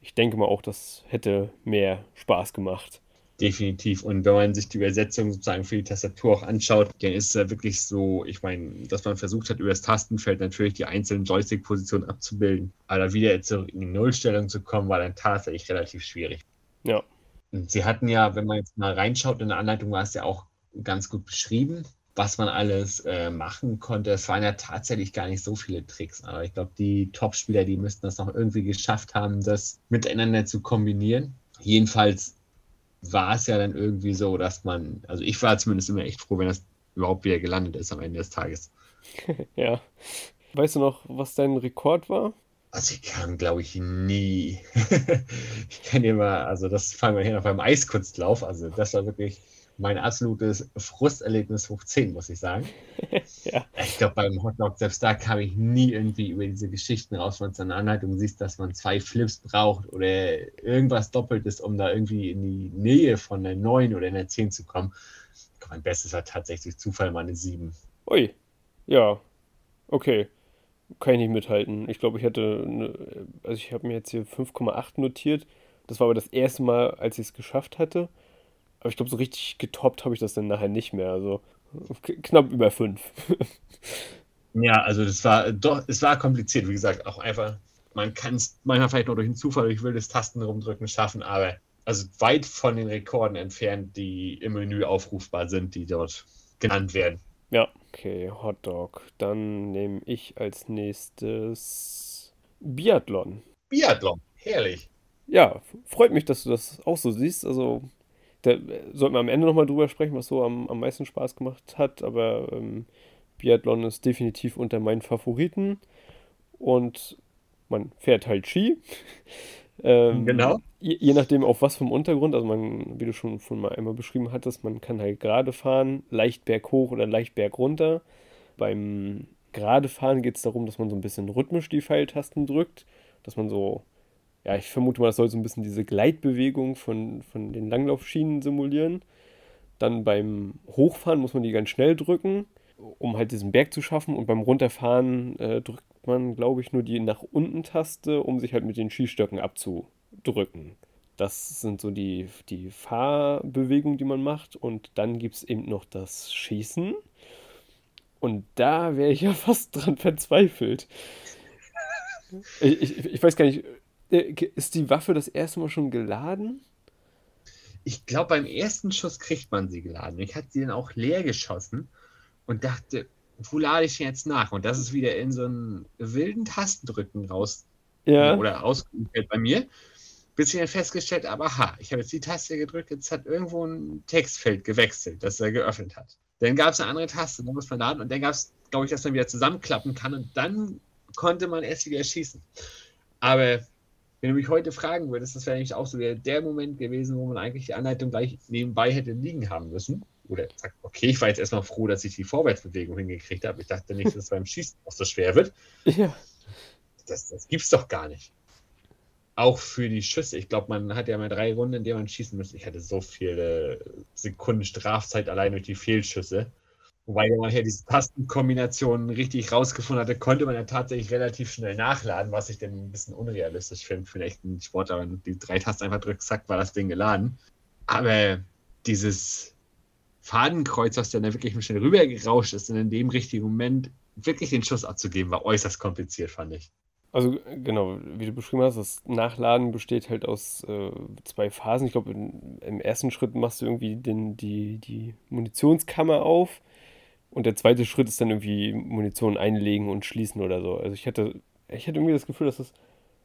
ich denke mal auch, das hätte mehr Spaß gemacht. Definitiv. Und wenn man sich die Übersetzung sozusagen für die Tastatur auch anschaut, dann ist es wirklich so, ich meine, dass man versucht hat, über das Tastenfeld natürlich die einzelnen Joystick-Positionen abzubilden. Aber wieder zurück in die Nullstellung zu kommen, war dann tatsächlich relativ schwierig. Ja. Sie hatten ja, wenn man jetzt mal reinschaut, in der Anleitung war es ja auch ganz gut beschrieben was man alles äh, machen konnte. Es waren ja tatsächlich gar nicht so viele Tricks, aber ich glaube, die Top-Spieler, die müssten das noch irgendwie geschafft haben, das miteinander zu kombinieren. Jedenfalls war es ja dann irgendwie so, dass man, also ich war zumindest immer echt froh, wenn das überhaupt wieder gelandet ist am Ende des Tages. ja. Weißt du noch, was dein Rekord war? Also ich kam, glaube ich, nie. ich kann mal, also das fangen wir hier noch beim Eiskunstlauf. Also das war wirklich mein absolutes Frusterlebnis hoch 10, muss ich sagen. ja. Ich glaube, beim Hotdog, selbst da kam ich nie irgendwie über diese Geschichten raus, wenn in der Anleitung siehst, dass man zwei Flips braucht oder irgendwas Doppeltes, um da irgendwie in die Nähe von der 9 oder der 10 zu kommen. Mein Bestes war tatsächlich Zufall meine 7. Ui, ja, okay. kann ich nicht mithalten. Ich glaube, ich hatte, eine, also ich habe mir jetzt hier 5,8 notiert. Das war aber das erste Mal, als ich es geschafft hatte. Aber ich glaube, so richtig getoppt habe ich das dann nachher nicht mehr. Also knapp über 5. ja, also das war doch, es war kompliziert, wie gesagt, auch einfach. Man kann es manchmal vielleicht noch durch einen Zufall, durch wildes Tasten rumdrücken schaffen, aber also weit von den Rekorden entfernt, die im Menü aufrufbar sind, die dort genannt werden. Ja, okay, Hotdog. Dann nehme ich als nächstes Biathlon. Biathlon, herrlich. Ja, freut mich, dass du das auch so siehst. Also, da sollten wir am Ende nochmal drüber sprechen, was so am, am meisten Spaß gemacht hat. Aber ähm, Biathlon ist definitiv unter meinen Favoriten. Und man fährt halt Ski. ähm, genau je, je, nachdem auf was vom Untergrund, also man, wie du schon von mal einmal beschrieben hattest, man kann halt gerade fahren, leicht berghoch oder leicht bergunter. Beim gerade fahren geht es darum, dass man so ein bisschen rhythmisch die Pfeiltasten drückt, dass man so, ja, ich vermute mal, das soll so ein bisschen diese Gleitbewegung von, von den Langlaufschienen simulieren. Dann beim Hochfahren muss man die ganz schnell drücken, um halt diesen Berg zu schaffen. Und beim Runterfahren äh, drückt man, glaube ich, nur die nach unten Taste, um sich halt mit den Skistöcken abzu drücken. Das sind so die, die Fahrbewegungen, die man macht. Und dann gibt es eben noch das Schießen. Und da wäre ich ja fast dran verzweifelt. Ich, ich, ich, weiß gar nicht, ist die Waffe das erste Mal schon geladen? Ich glaube, beim ersten Schuss kriegt man sie geladen. Ich hatte sie dann auch leer geschossen und dachte, wo lade ich jetzt nach? Und das ist wieder in so einen wilden Tastendrücken raus ja. oder ausgeübt bei mir bis ich dann festgestellt habe, aha, ich habe jetzt die Taste gedrückt, jetzt hat irgendwo ein Textfeld gewechselt, das er geöffnet hat. Dann gab es eine andere Taste, da muss man laden und dann gab es, glaube ich, dass man wieder zusammenklappen kann und dann konnte man erst wieder schießen. Aber wenn du mich heute fragen würdest, das wäre nämlich auch so der Moment gewesen, wo man eigentlich die Anleitung gleich nebenbei hätte liegen haben müssen. Oder sagt, okay, ich war jetzt erstmal froh, dass ich die Vorwärtsbewegung hingekriegt habe. Ich dachte nicht, dass es beim Schießen auch so schwer wird. Ja. Das, das gibt's doch gar nicht auch für die Schüsse. Ich glaube, man hat ja mal drei Runden, in denen man schießen müsste. Ich hatte so viele Sekunden Strafzeit allein durch die Fehlschüsse. Wobei man hier diese Tastenkombinationen richtig rausgefunden hatte, konnte man ja tatsächlich relativ schnell nachladen, was ich dann ein bisschen unrealistisch finde einen echten Sportler. Wenn die drei Tasten einfach drückt, zack, war das Ding geladen. Aber dieses Fadenkreuz, was dann da wirklich schnell rübergerauscht ist und in dem richtigen Moment wirklich den Schuss abzugeben, war äußerst kompliziert, fand ich. Also genau, wie du beschrieben hast, das Nachladen besteht halt aus äh, zwei Phasen. Ich glaube, im ersten Schritt machst du irgendwie den, die, die Munitionskammer auf und der zweite Schritt ist dann irgendwie Munition einlegen und schließen oder so. Also ich hatte, ich hatte irgendwie das Gefühl, dass das,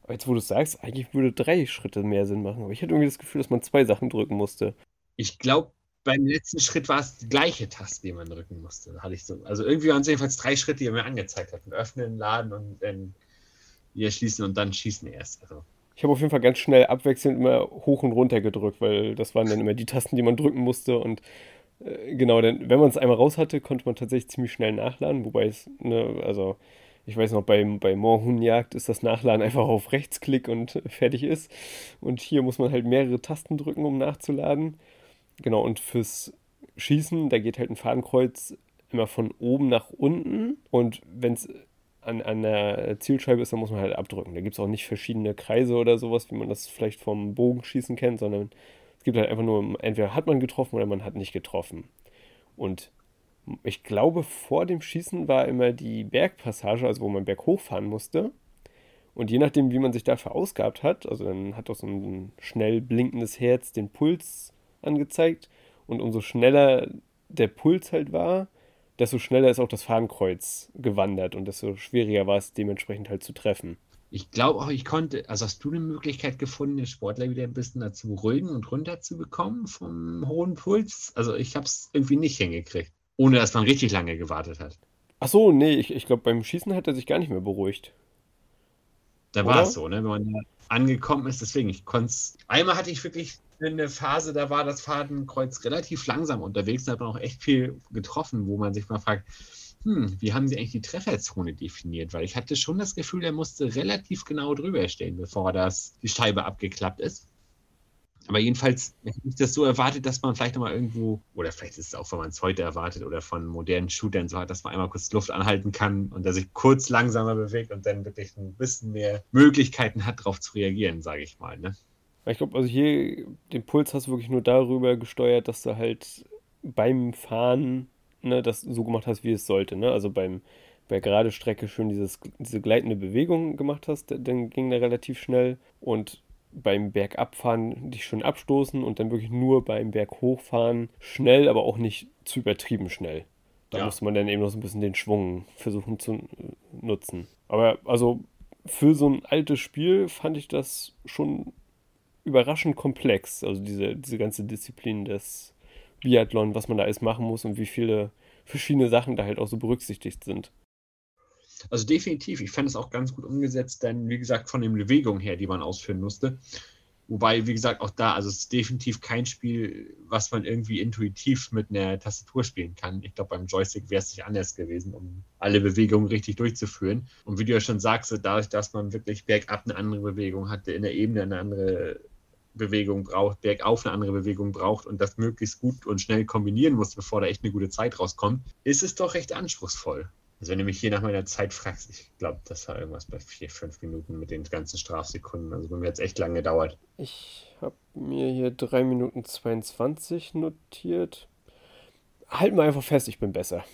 jetzt wo du es sagst, eigentlich würde drei Schritte mehr Sinn machen, aber ich hatte irgendwie das Gefühl, dass man zwei Sachen drücken musste. Ich glaube, beim letzten Schritt war es die gleiche Taste, die man drücken musste. Hatte ich so. Also irgendwie waren es jedenfalls drei Schritte, die er mir angezeigt hat. Öffnen, laden und dann wir schließen und dann schießen erst. Also. Ich habe auf jeden Fall ganz schnell abwechselnd immer hoch und runter gedrückt, weil das waren dann immer die Tasten, die man drücken musste. Und genau, denn wenn man es einmal raus hatte, konnte man tatsächlich ziemlich schnell nachladen. Wobei es, ne, also ich weiß noch, bei, bei Moorhuhnjagd ist das Nachladen einfach auf Rechtsklick und fertig ist. Und hier muss man halt mehrere Tasten drücken, um nachzuladen. Genau, und fürs Schießen, da geht halt ein Fadenkreuz immer von oben nach unten. Und wenn es an, an der Zielscheibe ist, dann muss man halt abdrücken. Da gibt es auch nicht verschiedene Kreise oder sowas, wie man das vielleicht vom Bogenschießen kennt, sondern es gibt halt einfach nur, entweder hat man getroffen oder man hat nicht getroffen. Und ich glaube, vor dem Schießen war immer die Bergpassage, also wo man berghoch fahren musste. Und je nachdem, wie man sich da verausgabt hat, also dann hat auch so ein schnell blinkendes Herz den Puls angezeigt. Und umso schneller der Puls halt war, desto schneller ist auch das Fadenkreuz gewandert und desto schwieriger war es dementsprechend halt zu treffen. Ich glaube auch, ich konnte, also hast du eine Möglichkeit gefunden, den Sportler wieder ein bisschen dazu beruhigen und runterzubekommen vom hohen Puls? Also ich habe es irgendwie nicht hingekriegt, ohne dass man richtig lange gewartet hat. Ach so, nee, ich, ich glaube, beim Schießen hat er sich gar nicht mehr beruhigt. Da war es so, ne? Wenn man angekommen ist, deswegen, ich konnte es. Einmal hatte ich wirklich eine Phase, da war das Fadenkreuz relativ langsam unterwegs, da hat man auch echt viel getroffen, wo man sich mal fragt, hm, wie haben sie eigentlich die Trefferzone definiert? Weil ich hatte schon das Gefühl, er musste relativ genau drüber stehen, bevor das, die Scheibe abgeklappt ist. Aber jedenfalls hätte ich das so erwartet, dass man vielleicht nochmal irgendwo, oder vielleicht ist es auch, wenn man es heute erwartet oder von modernen Shootern so hat, dass man einmal kurz Luft anhalten kann und der sich kurz langsamer bewegt und dann wirklich ein bisschen mehr Möglichkeiten hat, darauf zu reagieren, sage ich mal. Ne? Ich glaube, also hier den Puls hast du wirklich nur darüber gesteuert, dass du halt beim Fahren ne, das so gemacht hast, wie es sollte. Ne? Also beim, bei gerade Strecke schön dieses, diese gleitende Bewegung gemacht hast, dann ging der relativ schnell. Und beim Bergabfahren dich schön abstoßen und dann wirklich nur beim Berghochfahren schnell, aber auch nicht zu übertrieben schnell. Da ja. musste man dann eben noch so ein bisschen den Schwung versuchen zu nutzen. Aber also für so ein altes Spiel fand ich das schon überraschend komplex. Also diese, diese ganze Disziplin des Biathlon, was man da alles machen muss und wie viele verschiedene Sachen da halt auch so berücksichtigt sind. Also definitiv, ich fand es auch ganz gut umgesetzt, denn wie gesagt, von den Bewegungen her, die man ausführen musste. Wobei, wie gesagt, auch da, also es ist definitiv kein Spiel, was man irgendwie intuitiv mit einer Tastatur spielen kann. Ich glaube, beim Joystick wäre es nicht anders gewesen, um alle Bewegungen richtig durchzuführen. Und wie du ja schon sagst, dadurch, dass man wirklich bergab eine andere Bewegung hatte, in der Ebene eine andere Bewegung braucht, bergauf eine andere Bewegung braucht und das möglichst gut und schnell kombinieren muss, bevor da echt eine gute Zeit rauskommt, ist es doch recht anspruchsvoll. Also wenn du mich hier nach meiner Zeit fragst, ich glaube, das war irgendwas bei vier, fünf Minuten mit den ganzen Strafsekunden. Also bei mir hat es echt lange gedauert. Ich habe mir hier 3 Minuten 22 notiert. Halt mal einfach fest, ich bin besser.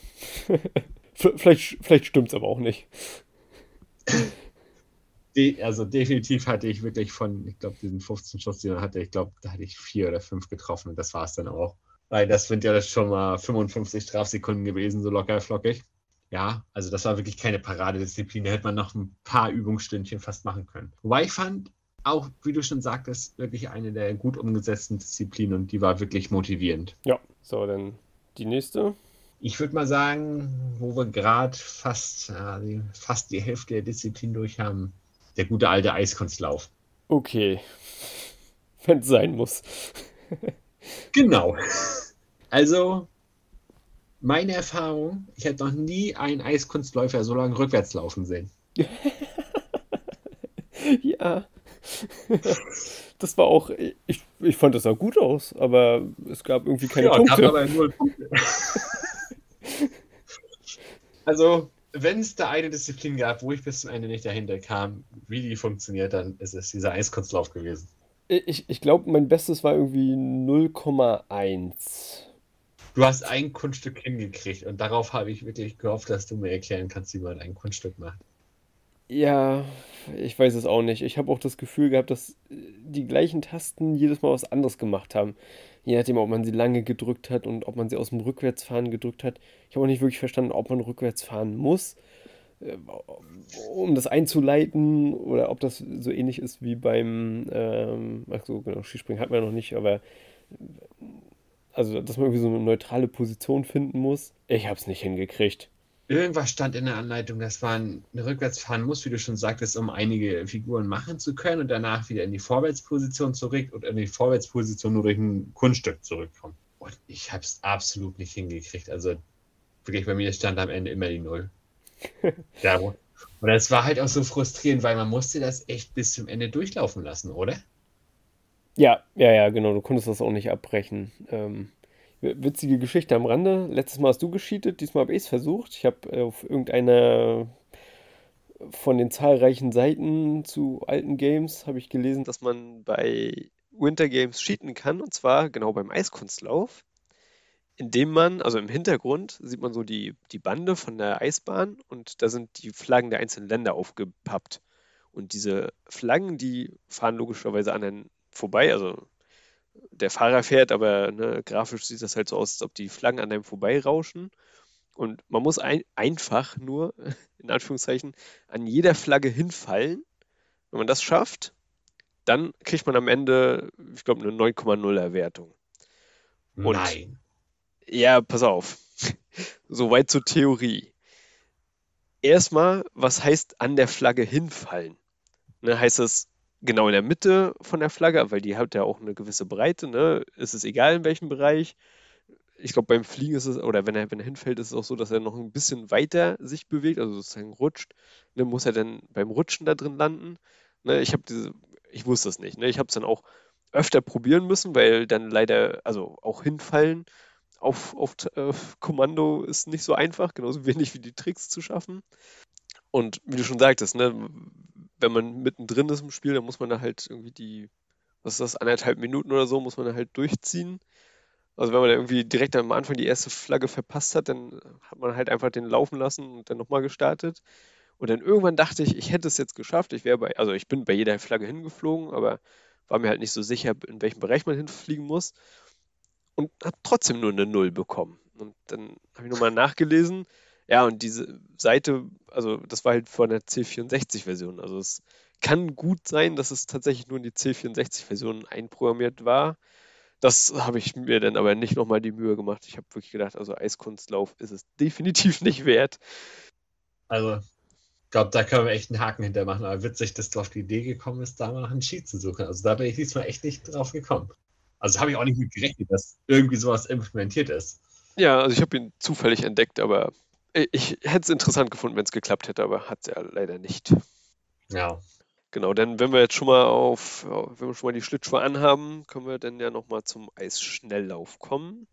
vielleicht vielleicht stimmt es aber auch nicht. De also definitiv hatte ich wirklich von, ich glaube, diesen 15 Schuss, die man hatte, ich glaube, da hatte ich vier oder fünf getroffen und das war es dann auch. Weil das sind ja schon mal 55 Strafsekunden gewesen, so locker flockig. Ja, also das war wirklich keine Paradedisziplin. Da hätte man noch ein paar Übungsstündchen fast machen können. Wobei ich fand, auch, wie du schon sagtest, wirklich eine der gut umgesetzten Disziplinen und die war wirklich motivierend. Ja, so, dann die nächste. Ich würde mal sagen, wo wir gerade fast, äh, fast die Hälfte der Disziplin durch haben, der gute alte Eiskunstlauf. Okay. Wenn es sein muss. genau. Also, meine Erfahrung, ich habe noch nie einen Eiskunstläufer so lange rückwärts laufen sehen. ja. Das war auch, ich, ich fand das auch gut aus, aber es gab irgendwie keine ja, Punkte. aber null Punkte. also, wenn es da eine Disziplin gab, wo ich bis zum Ende nicht dahinter kam, wie die funktioniert, dann ist es dieser Eiskunstlauf gewesen. Ich, ich glaube, mein Bestes war irgendwie 0,1. Du hast ein Kunststück hingekriegt und darauf habe ich wirklich gehofft, dass du mir erklären kannst, wie man ein Kunststück macht. Ja, ich weiß es auch nicht. Ich habe auch das Gefühl gehabt, dass die gleichen Tasten jedes Mal was anderes gemacht haben. Je nachdem, ob man sie lange gedrückt hat und ob man sie aus dem Rückwärtsfahren gedrückt hat. Ich habe auch nicht wirklich verstanden, ob man rückwärts fahren muss, äh, um das einzuleiten oder ob das so ähnlich ist wie beim, ähm, ach so, genau, Skispringen hat man noch nicht, aber also, dass man irgendwie so eine neutrale Position finden muss. Ich habe es nicht hingekriegt. Irgendwas stand in der Anleitung, dass man rückwärts fahren muss, wie du schon sagtest, um einige Figuren machen zu können und danach wieder in die Vorwärtsposition zurück und in die Vorwärtsposition nur durch ein Kunststück zurückkommen. Und ich habe es absolut nicht hingekriegt. Also wirklich bei mir stand am Ende immer die Null. ja, und das war halt auch so frustrierend, weil man musste das echt bis zum Ende durchlaufen lassen, oder? Ja, ja, ja, genau. Du konntest das auch nicht abbrechen. Ähm, witzige Geschichte am Rande. Letztes Mal hast du gescheatet, diesmal habe ich es versucht. Ich habe auf irgendeiner von den zahlreichen Seiten zu alten Games habe ich gelesen, dass man bei Winter Games cheaten kann. Und zwar genau beim Eiskunstlauf. Indem man, also im Hintergrund sieht man so die, die Bande von der Eisbahn und da sind die Flaggen der einzelnen Länder aufgepappt. Und diese Flaggen, die fahren logischerweise an den vorbei. Also der Fahrer fährt, aber ne, grafisch sieht das halt so aus, als ob die Flaggen an einem vorbeirauschen. Und man muss ein, einfach nur, in Anführungszeichen, an jeder Flagge hinfallen. Wenn man das schafft, dann kriegt man am Ende, ich glaube, eine 9,0er Wertung. Und Nein. Ja, pass auf. Soweit zur Theorie. Erstmal, was heißt an der Flagge hinfallen? Ne, heißt das, genau in der Mitte von der Flagge, weil die hat ja auch eine gewisse Breite, ne? Ist es egal in welchem Bereich. Ich glaube, beim Fliegen ist es, oder wenn er, wenn er hinfällt, ist es auch so, dass er noch ein bisschen weiter sich bewegt, also sozusagen rutscht. Ne? Muss er dann beim Rutschen da drin landen? Ne? Ich habe diese, ich wusste es nicht. Ne? Ich habe es dann auch öfter probieren müssen, weil dann leider, also auch hinfallen auf, auf äh, Kommando ist nicht so einfach, genauso wenig wie die Tricks zu schaffen. Und wie du schon sagtest, ne, wenn man mittendrin ist im Spiel, dann muss man da halt irgendwie die, was ist das, anderthalb Minuten oder so, muss man da halt durchziehen. Also wenn man da irgendwie direkt am Anfang die erste Flagge verpasst hat, dann hat man halt einfach den laufen lassen und dann nochmal gestartet. Und dann irgendwann dachte ich, ich hätte es jetzt geschafft. Ich wäre bei, also ich bin bei jeder Flagge hingeflogen, aber war mir halt nicht so sicher, in welchem Bereich man hinfliegen muss. Und habe trotzdem nur eine Null bekommen. Und dann habe ich nochmal nachgelesen. Ja, und diese Seite, also das war halt von der C64-Version. Also es kann gut sein, dass es tatsächlich nur in die C64-Version einprogrammiert war. Das habe ich mir dann aber nicht nochmal die Mühe gemacht. Ich habe wirklich gedacht, also Eiskunstlauf ist es definitiv nicht wert. Also glaube, da können wir echt einen Haken hintermachen. Aber witzig, dass du auf die Idee gekommen bist, da mal nach einem Cheat zu suchen. Also da bin ich diesmal echt nicht drauf gekommen. Also habe ich auch nicht mit gerechnet, dass irgendwie sowas implementiert ist. Ja, also ich habe ihn zufällig entdeckt, aber ich hätte es interessant gefunden, wenn es geklappt hätte, aber hat es ja leider nicht. Ja. Genau, denn wenn wir jetzt schon mal auf, wenn wir schon mal die Schlittschuhe anhaben, können wir dann ja nochmal zum Eisschnelllauf kommen.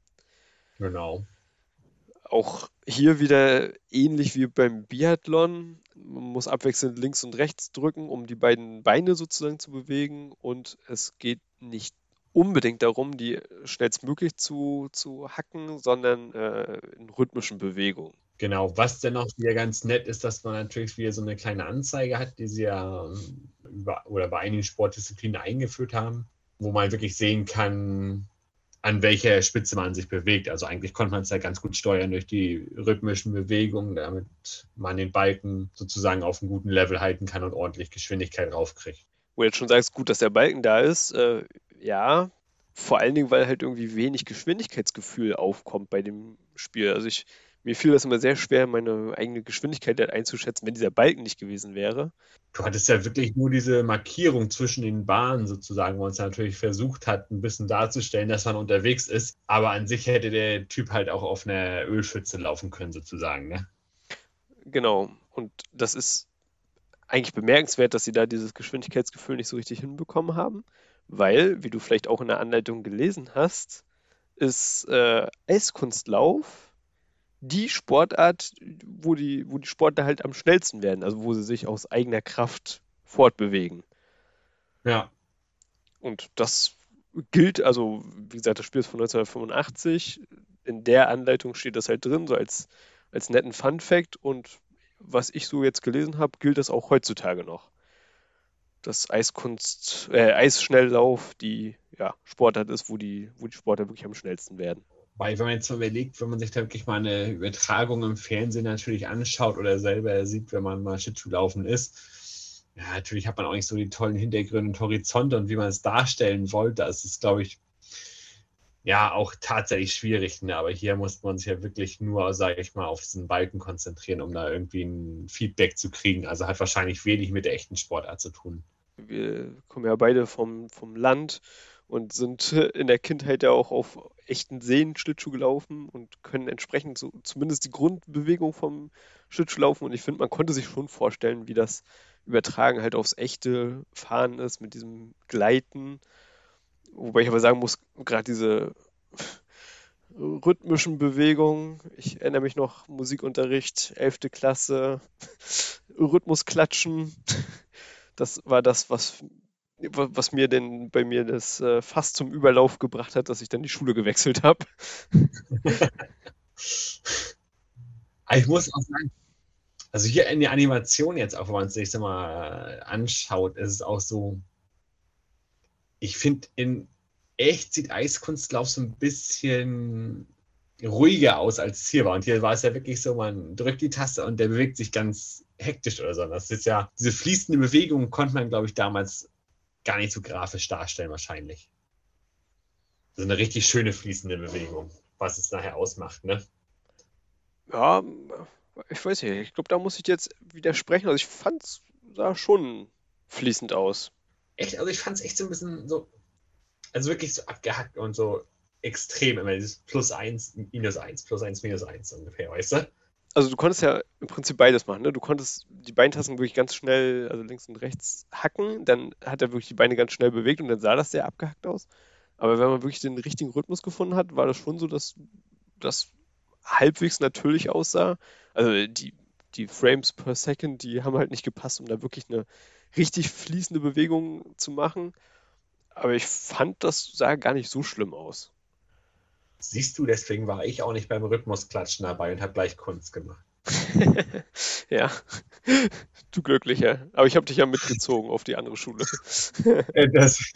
Genau. Auch hier wieder ähnlich wie beim Biathlon. Man muss abwechselnd links und rechts drücken, um die beiden Beine sozusagen zu bewegen. Und es geht nicht unbedingt darum, die schnellstmöglich zu, zu hacken, sondern äh, in rhythmischen Bewegungen. Genau, was dann auch wieder ganz nett ist, dass man natürlich wieder so eine kleine Anzeige hat, die sie ja ähm, über, oder bei einigen Sportdisziplinen eingeführt haben, wo man wirklich sehen kann, an welcher Spitze man sich bewegt. Also eigentlich konnte man es ja ganz gut steuern durch die rhythmischen Bewegungen, damit man den Balken sozusagen auf einem guten Level halten kann und ordentlich Geschwindigkeit raufkriegt. Wo du jetzt schon sagst, gut, dass der Balken da ist, äh, ja, vor allen Dingen, weil halt irgendwie wenig Geschwindigkeitsgefühl aufkommt bei dem Spiel. Also ich mir fiel das immer sehr schwer, meine eigene Geschwindigkeit halt einzuschätzen, wenn dieser Balken nicht gewesen wäre. Du hattest ja wirklich nur diese Markierung zwischen den Bahnen sozusagen, wo uns natürlich versucht hat, ein bisschen darzustellen, dass man unterwegs ist. Aber an sich hätte der Typ halt auch auf einer Ölschütze laufen können, sozusagen. Ne? Genau. Und das ist eigentlich bemerkenswert, dass sie da dieses Geschwindigkeitsgefühl nicht so richtig hinbekommen haben, weil, wie du vielleicht auch in der Anleitung gelesen hast, ist äh, Eiskunstlauf die Sportart, wo die, wo die Sportler halt am schnellsten werden, also wo sie sich aus eigener Kraft fortbewegen. Ja. Und das gilt, also wie gesagt, das Spiel ist von 1985. In der Anleitung steht das halt drin, so als, als netten Fun-Fact. Und was ich so jetzt gelesen habe, gilt das auch heutzutage noch. Das Eiskunst, äh, Eisschnelllauf, die ja, Sportart ist, wo die, wo die Sportler wirklich am schnellsten werden. Weil, wenn man jetzt mal überlegt, wenn man sich da wirklich mal eine Übertragung im Fernsehen natürlich anschaut oder selber sieht, wenn man mal Schlittschuh laufen ist, ja, natürlich hat man auch nicht so die tollen Hintergründe und Horizonte und wie man es darstellen wollte. Das ist, glaube ich, ja, auch tatsächlich schwierig. Ne? Aber hier muss man sich ja wirklich nur, sage ich mal, auf diesen Balken konzentrieren, um da irgendwie ein Feedback zu kriegen. Also hat wahrscheinlich wenig mit der echten Sportart zu tun. Wir kommen ja beide vom, vom Land und sind in der Kindheit ja auch auf echten Seen Schlittschuh gelaufen und können entsprechend so zumindest die Grundbewegung vom Schlittschuh laufen. Und ich finde, man konnte sich schon vorstellen, wie das übertragen halt aufs echte Fahren ist mit diesem Gleiten. Wobei ich aber sagen muss, gerade diese rhythmischen Bewegungen, ich erinnere mich noch, Musikunterricht, 11. Klasse, Rhythmusklatschen, das war das, was was mir denn bei mir das äh, fast zum Überlauf gebracht hat, dass ich dann die Schule gewechselt habe. ich muss auch sagen, also hier in der Animation jetzt, auch wenn man es sich mal äh, anschaut, ist es auch so, ich finde, in echt sieht Eiskunstlauf so ein bisschen ruhiger aus, als es hier war. Und hier war es ja wirklich so, man drückt die Taste und der bewegt sich ganz hektisch oder so. Das ist ja, diese fließende Bewegung konnte man, glaube ich, damals gar nicht so grafisch darstellen, wahrscheinlich. So eine richtig schöne fließende Bewegung, was es nachher ausmacht, ne? Ja, ich weiß nicht. Ich glaube, da muss ich jetzt widersprechen. Also ich fand es sah schon fließend aus. Echt? Also ich fand es echt so ein bisschen so, also wirklich so abgehackt und so extrem immer dieses plus eins, minus eins, plus eins, minus eins ungefähr, weißt du? Also du konntest ja im Prinzip beides machen. Ne? Du konntest die Beintasten wirklich ganz schnell, also links und rechts hacken, dann hat er wirklich die Beine ganz schnell bewegt und dann sah das sehr abgehackt aus. Aber wenn man wirklich den richtigen Rhythmus gefunden hat, war das schon so, dass das halbwegs natürlich aussah. Also die, die Frames per Second, die haben halt nicht gepasst, um da wirklich eine richtig fließende Bewegung zu machen. Aber ich fand, das sah gar nicht so schlimm aus. Siehst du, deswegen war ich auch nicht beim Rhythmusklatschen dabei und habe gleich Kunst gemacht. ja, du Glücklicher. Aber ich habe dich ja mitgezogen auf die andere Schule. das,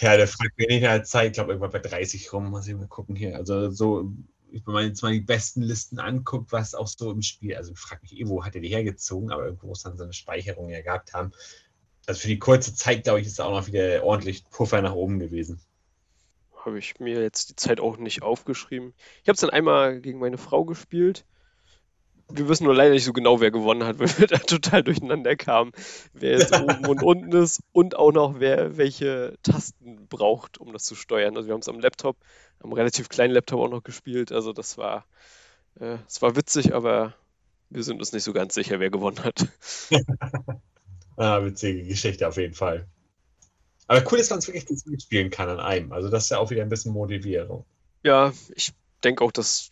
ja, der fragt mir nicht halt Zeit, ich glaube irgendwann bei 30 rum, muss ich mal gucken hier. Also so, wenn man jetzt mal die besten Listen anguckt, was auch so im Spiel, also ich frage mich eh, wo hat er die hergezogen, aber irgendwo muss dann so eine Speicherung ja gehabt haben. Also für die kurze Zeit, glaube ich, ist auch noch wieder ordentlich Puffer nach oben gewesen habe ich mir jetzt die Zeit auch nicht aufgeschrieben. Ich habe es dann einmal gegen meine Frau gespielt. Wir wissen nur leider nicht so genau, wer gewonnen hat, weil wir da total durcheinander kamen, wer jetzt oben und unten ist und auch noch, wer welche Tasten braucht, um das zu steuern. Also wir haben es am Laptop, am relativ kleinen Laptop auch noch gespielt. Also das war, äh, es war witzig, aber wir sind uns nicht so ganz sicher, wer gewonnen hat. ah, witzige Geschichte auf jeden Fall. Aber cool ist, wenn man es wirklich mitspielen kann an einem. Also das ist ja auch wieder ein bisschen Motivierung. Ja, ich denke auch, dass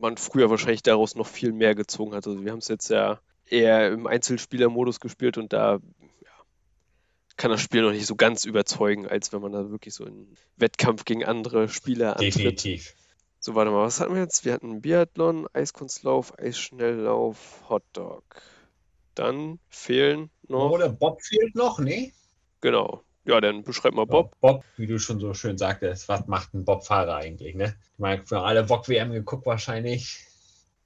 man früher wahrscheinlich daraus noch viel mehr gezogen hat. Also wir haben es jetzt ja eher im Einzelspielermodus gespielt und da ja, kann das Spiel noch nicht so ganz überzeugen, als wenn man da wirklich so in Wettkampf gegen andere Spieler antritt. Definitiv. So, warte mal, was hatten wir jetzt? Wir hatten Biathlon, Eiskunstlauf, Eisschnelllauf, Hotdog. Dann fehlen noch. Oder Bob fehlt noch, ne? Genau. Ja, dann beschreib mal Bob. Ja, Bob, wie du schon so schön sagtest, was macht ein Bob-Fahrer eigentlich? Ne? Ich meine, für alle Bock-WM geguckt wahrscheinlich.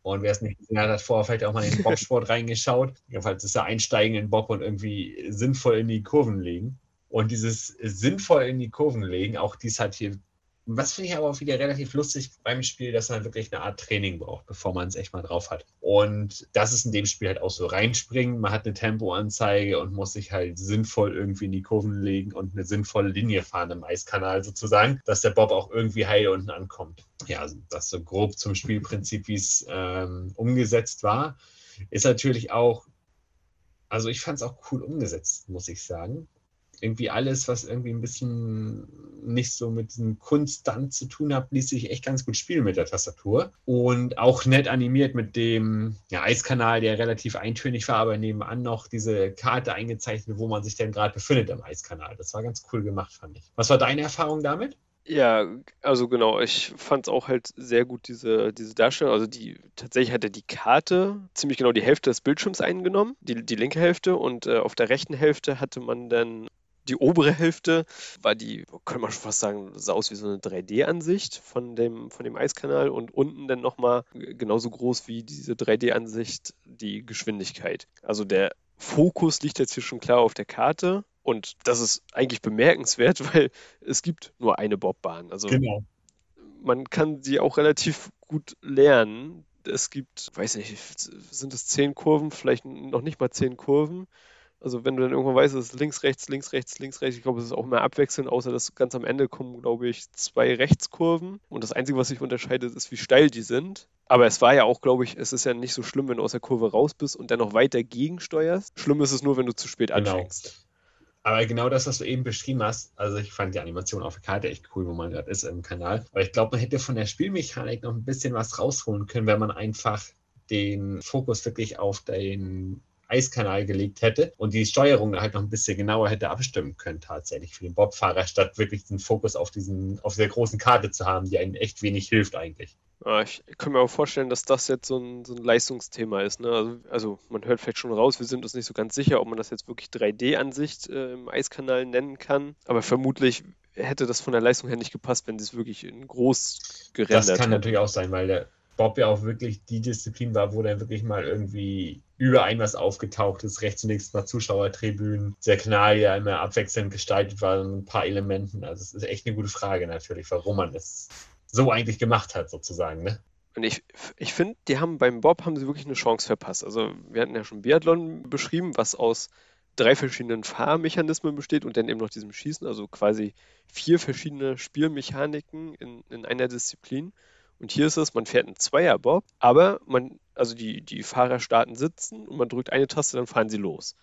Und wer es nicht gesehen hat, hat vorher vielleicht auch mal in den Bobsport reingeschaut. Jedenfalls ist er einsteigen in Bob und irgendwie sinnvoll in die Kurven legen. Und dieses sinnvoll in die Kurven legen, auch dies hat hier was finde ich aber auch wieder relativ lustig beim Spiel, dass man wirklich eine Art Training braucht, bevor man es echt mal drauf hat. Und das ist in dem Spiel halt auch so reinspringen. Man hat eine Tempoanzeige und muss sich halt sinnvoll irgendwie in die Kurven legen und eine sinnvolle Linie fahren im Eiskanal sozusagen, dass der Bob auch irgendwie heil unten ankommt. Ja, also das so grob zum Spielprinzip, wie es ähm, umgesetzt war. Ist natürlich auch, also ich fand es auch cool umgesetzt, muss ich sagen irgendwie alles, was irgendwie ein bisschen nicht so mit diesem Kunststand zu tun hat, ließ sich echt ganz gut spielen mit der Tastatur. Und auch nett animiert mit dem ja, Eiskanal, der relativ eintönig war, aber nebenan noch diese Karte eingezeichnet, wo man sich denn gerade befindet im Eiskanal. Das war ganz cool gemacht, fand ich. Was war deine Erfahrung damit? Ja, also genau, ich fand es auch halt sehr gut, diese, diese Darstellung. Also die tatsächlich hat er die Karte ziemlich genau die Hälfte des Bildschirms eingenommen, die, die linke Hälfte, und äh, auf der rechten Hälfte hatte man dann die obere Hälfte war die, könnte man schon fast sagen, sah aus wie so eine 3D-Ansicht von dem, von dem Eiskanal und unten dann nochmal genauso groß wie diese 3D-Ansicht die Geschwindigkeit. Also der Fokus liegt jetzt hier schon klar auf der Karte und das ist eigentlich bemerkenswert, weil es gibt nur eine Bobbahn. Also genau. man kann sie auch relativ gut lernen. Es gibt, weiß nicht, sind es zehn Kurven, vielleicht noch nicht mal zehn Kurven. Also wenn du dann irgendwann weißt, es ist links, rechts, links, rechts, links, rechts, ich glaube, es ist auch mehr abwechselnd, außer dass ganz am Ende kommen, glaube ich, zwei Rechtskurven. Und das Einzige, was sich unterscheidet, ist, wie steil die sind. Aber es war ja auch, glaube ich, es ist ja nicht so schlimm, wenn du aus der Kurve raus bist und dann noch weiter gegensteuerst. Schlimm ist es nur, wenn du zu spät genau. anfängst. Aber genau das, was du eben beschrieben hast, also ich fand die Animation auf der Karte echt cool, wo man gerade ist im Kanal. Aber ich glaube, man hätte von der Spielmechanik noch ein bisschen was rausholen können, wenn man einfach den Fokus wirklich auf den Eiskanal gelegt hätte und die Steuerung halt noch ein bisschen genauer hätte abstimmen können, tatsächlich für den Bobfahrer, statt wirklich den Fokus auf, diesen, auf dieser großen Karte zu haben, die einem echt wenig hilft eigentlich. Ja, ich kann mir auch vorstellen, dass das jetzt so ein, so ein Leistungsthema ist. Ne? Also, also, man hört vielleicht schon raus, wir sind uns nicht so ganz sicher, ob man das jetzt wirklich 3D-Ansicht äh, im Eiskanal nennen kann. Aber vermutlich hätte das von der Leistung her nicht gepasst, wenn sie es wirklich in groß gerendert Das kann hätte. natürlich auch sein, weil der Bob ja auch wirklich die Disziplin war, wo dann wirklich mal irgendwie überall was aufgetaucht ist, rechts und links mal Zuschauertribünen, der Kanal ja immer abwechselnd gestaltet war, ein paar Elementen. Also es ist echt eine gute Frage natürlich, warum man es so eigentlich gemacht hat, sozusagen. Ne? Und ich, ich finde, die haben beim Bob haben sie wirklich eine Chance verpasst. Also wir hatten ja schon Biathlon beschrieben, was aus drei verschiedenen Fahrmechanismen besteht und dann eben noch diesem Schießen, also quasi vier verschiedene Spielmechaniken in, in einer Disziplin. Und hier ist es, man fährt einen Zweierbob, aber man, also die, die Fahrer starten sitzen und man drückt eine Taste, dann fahren sie los.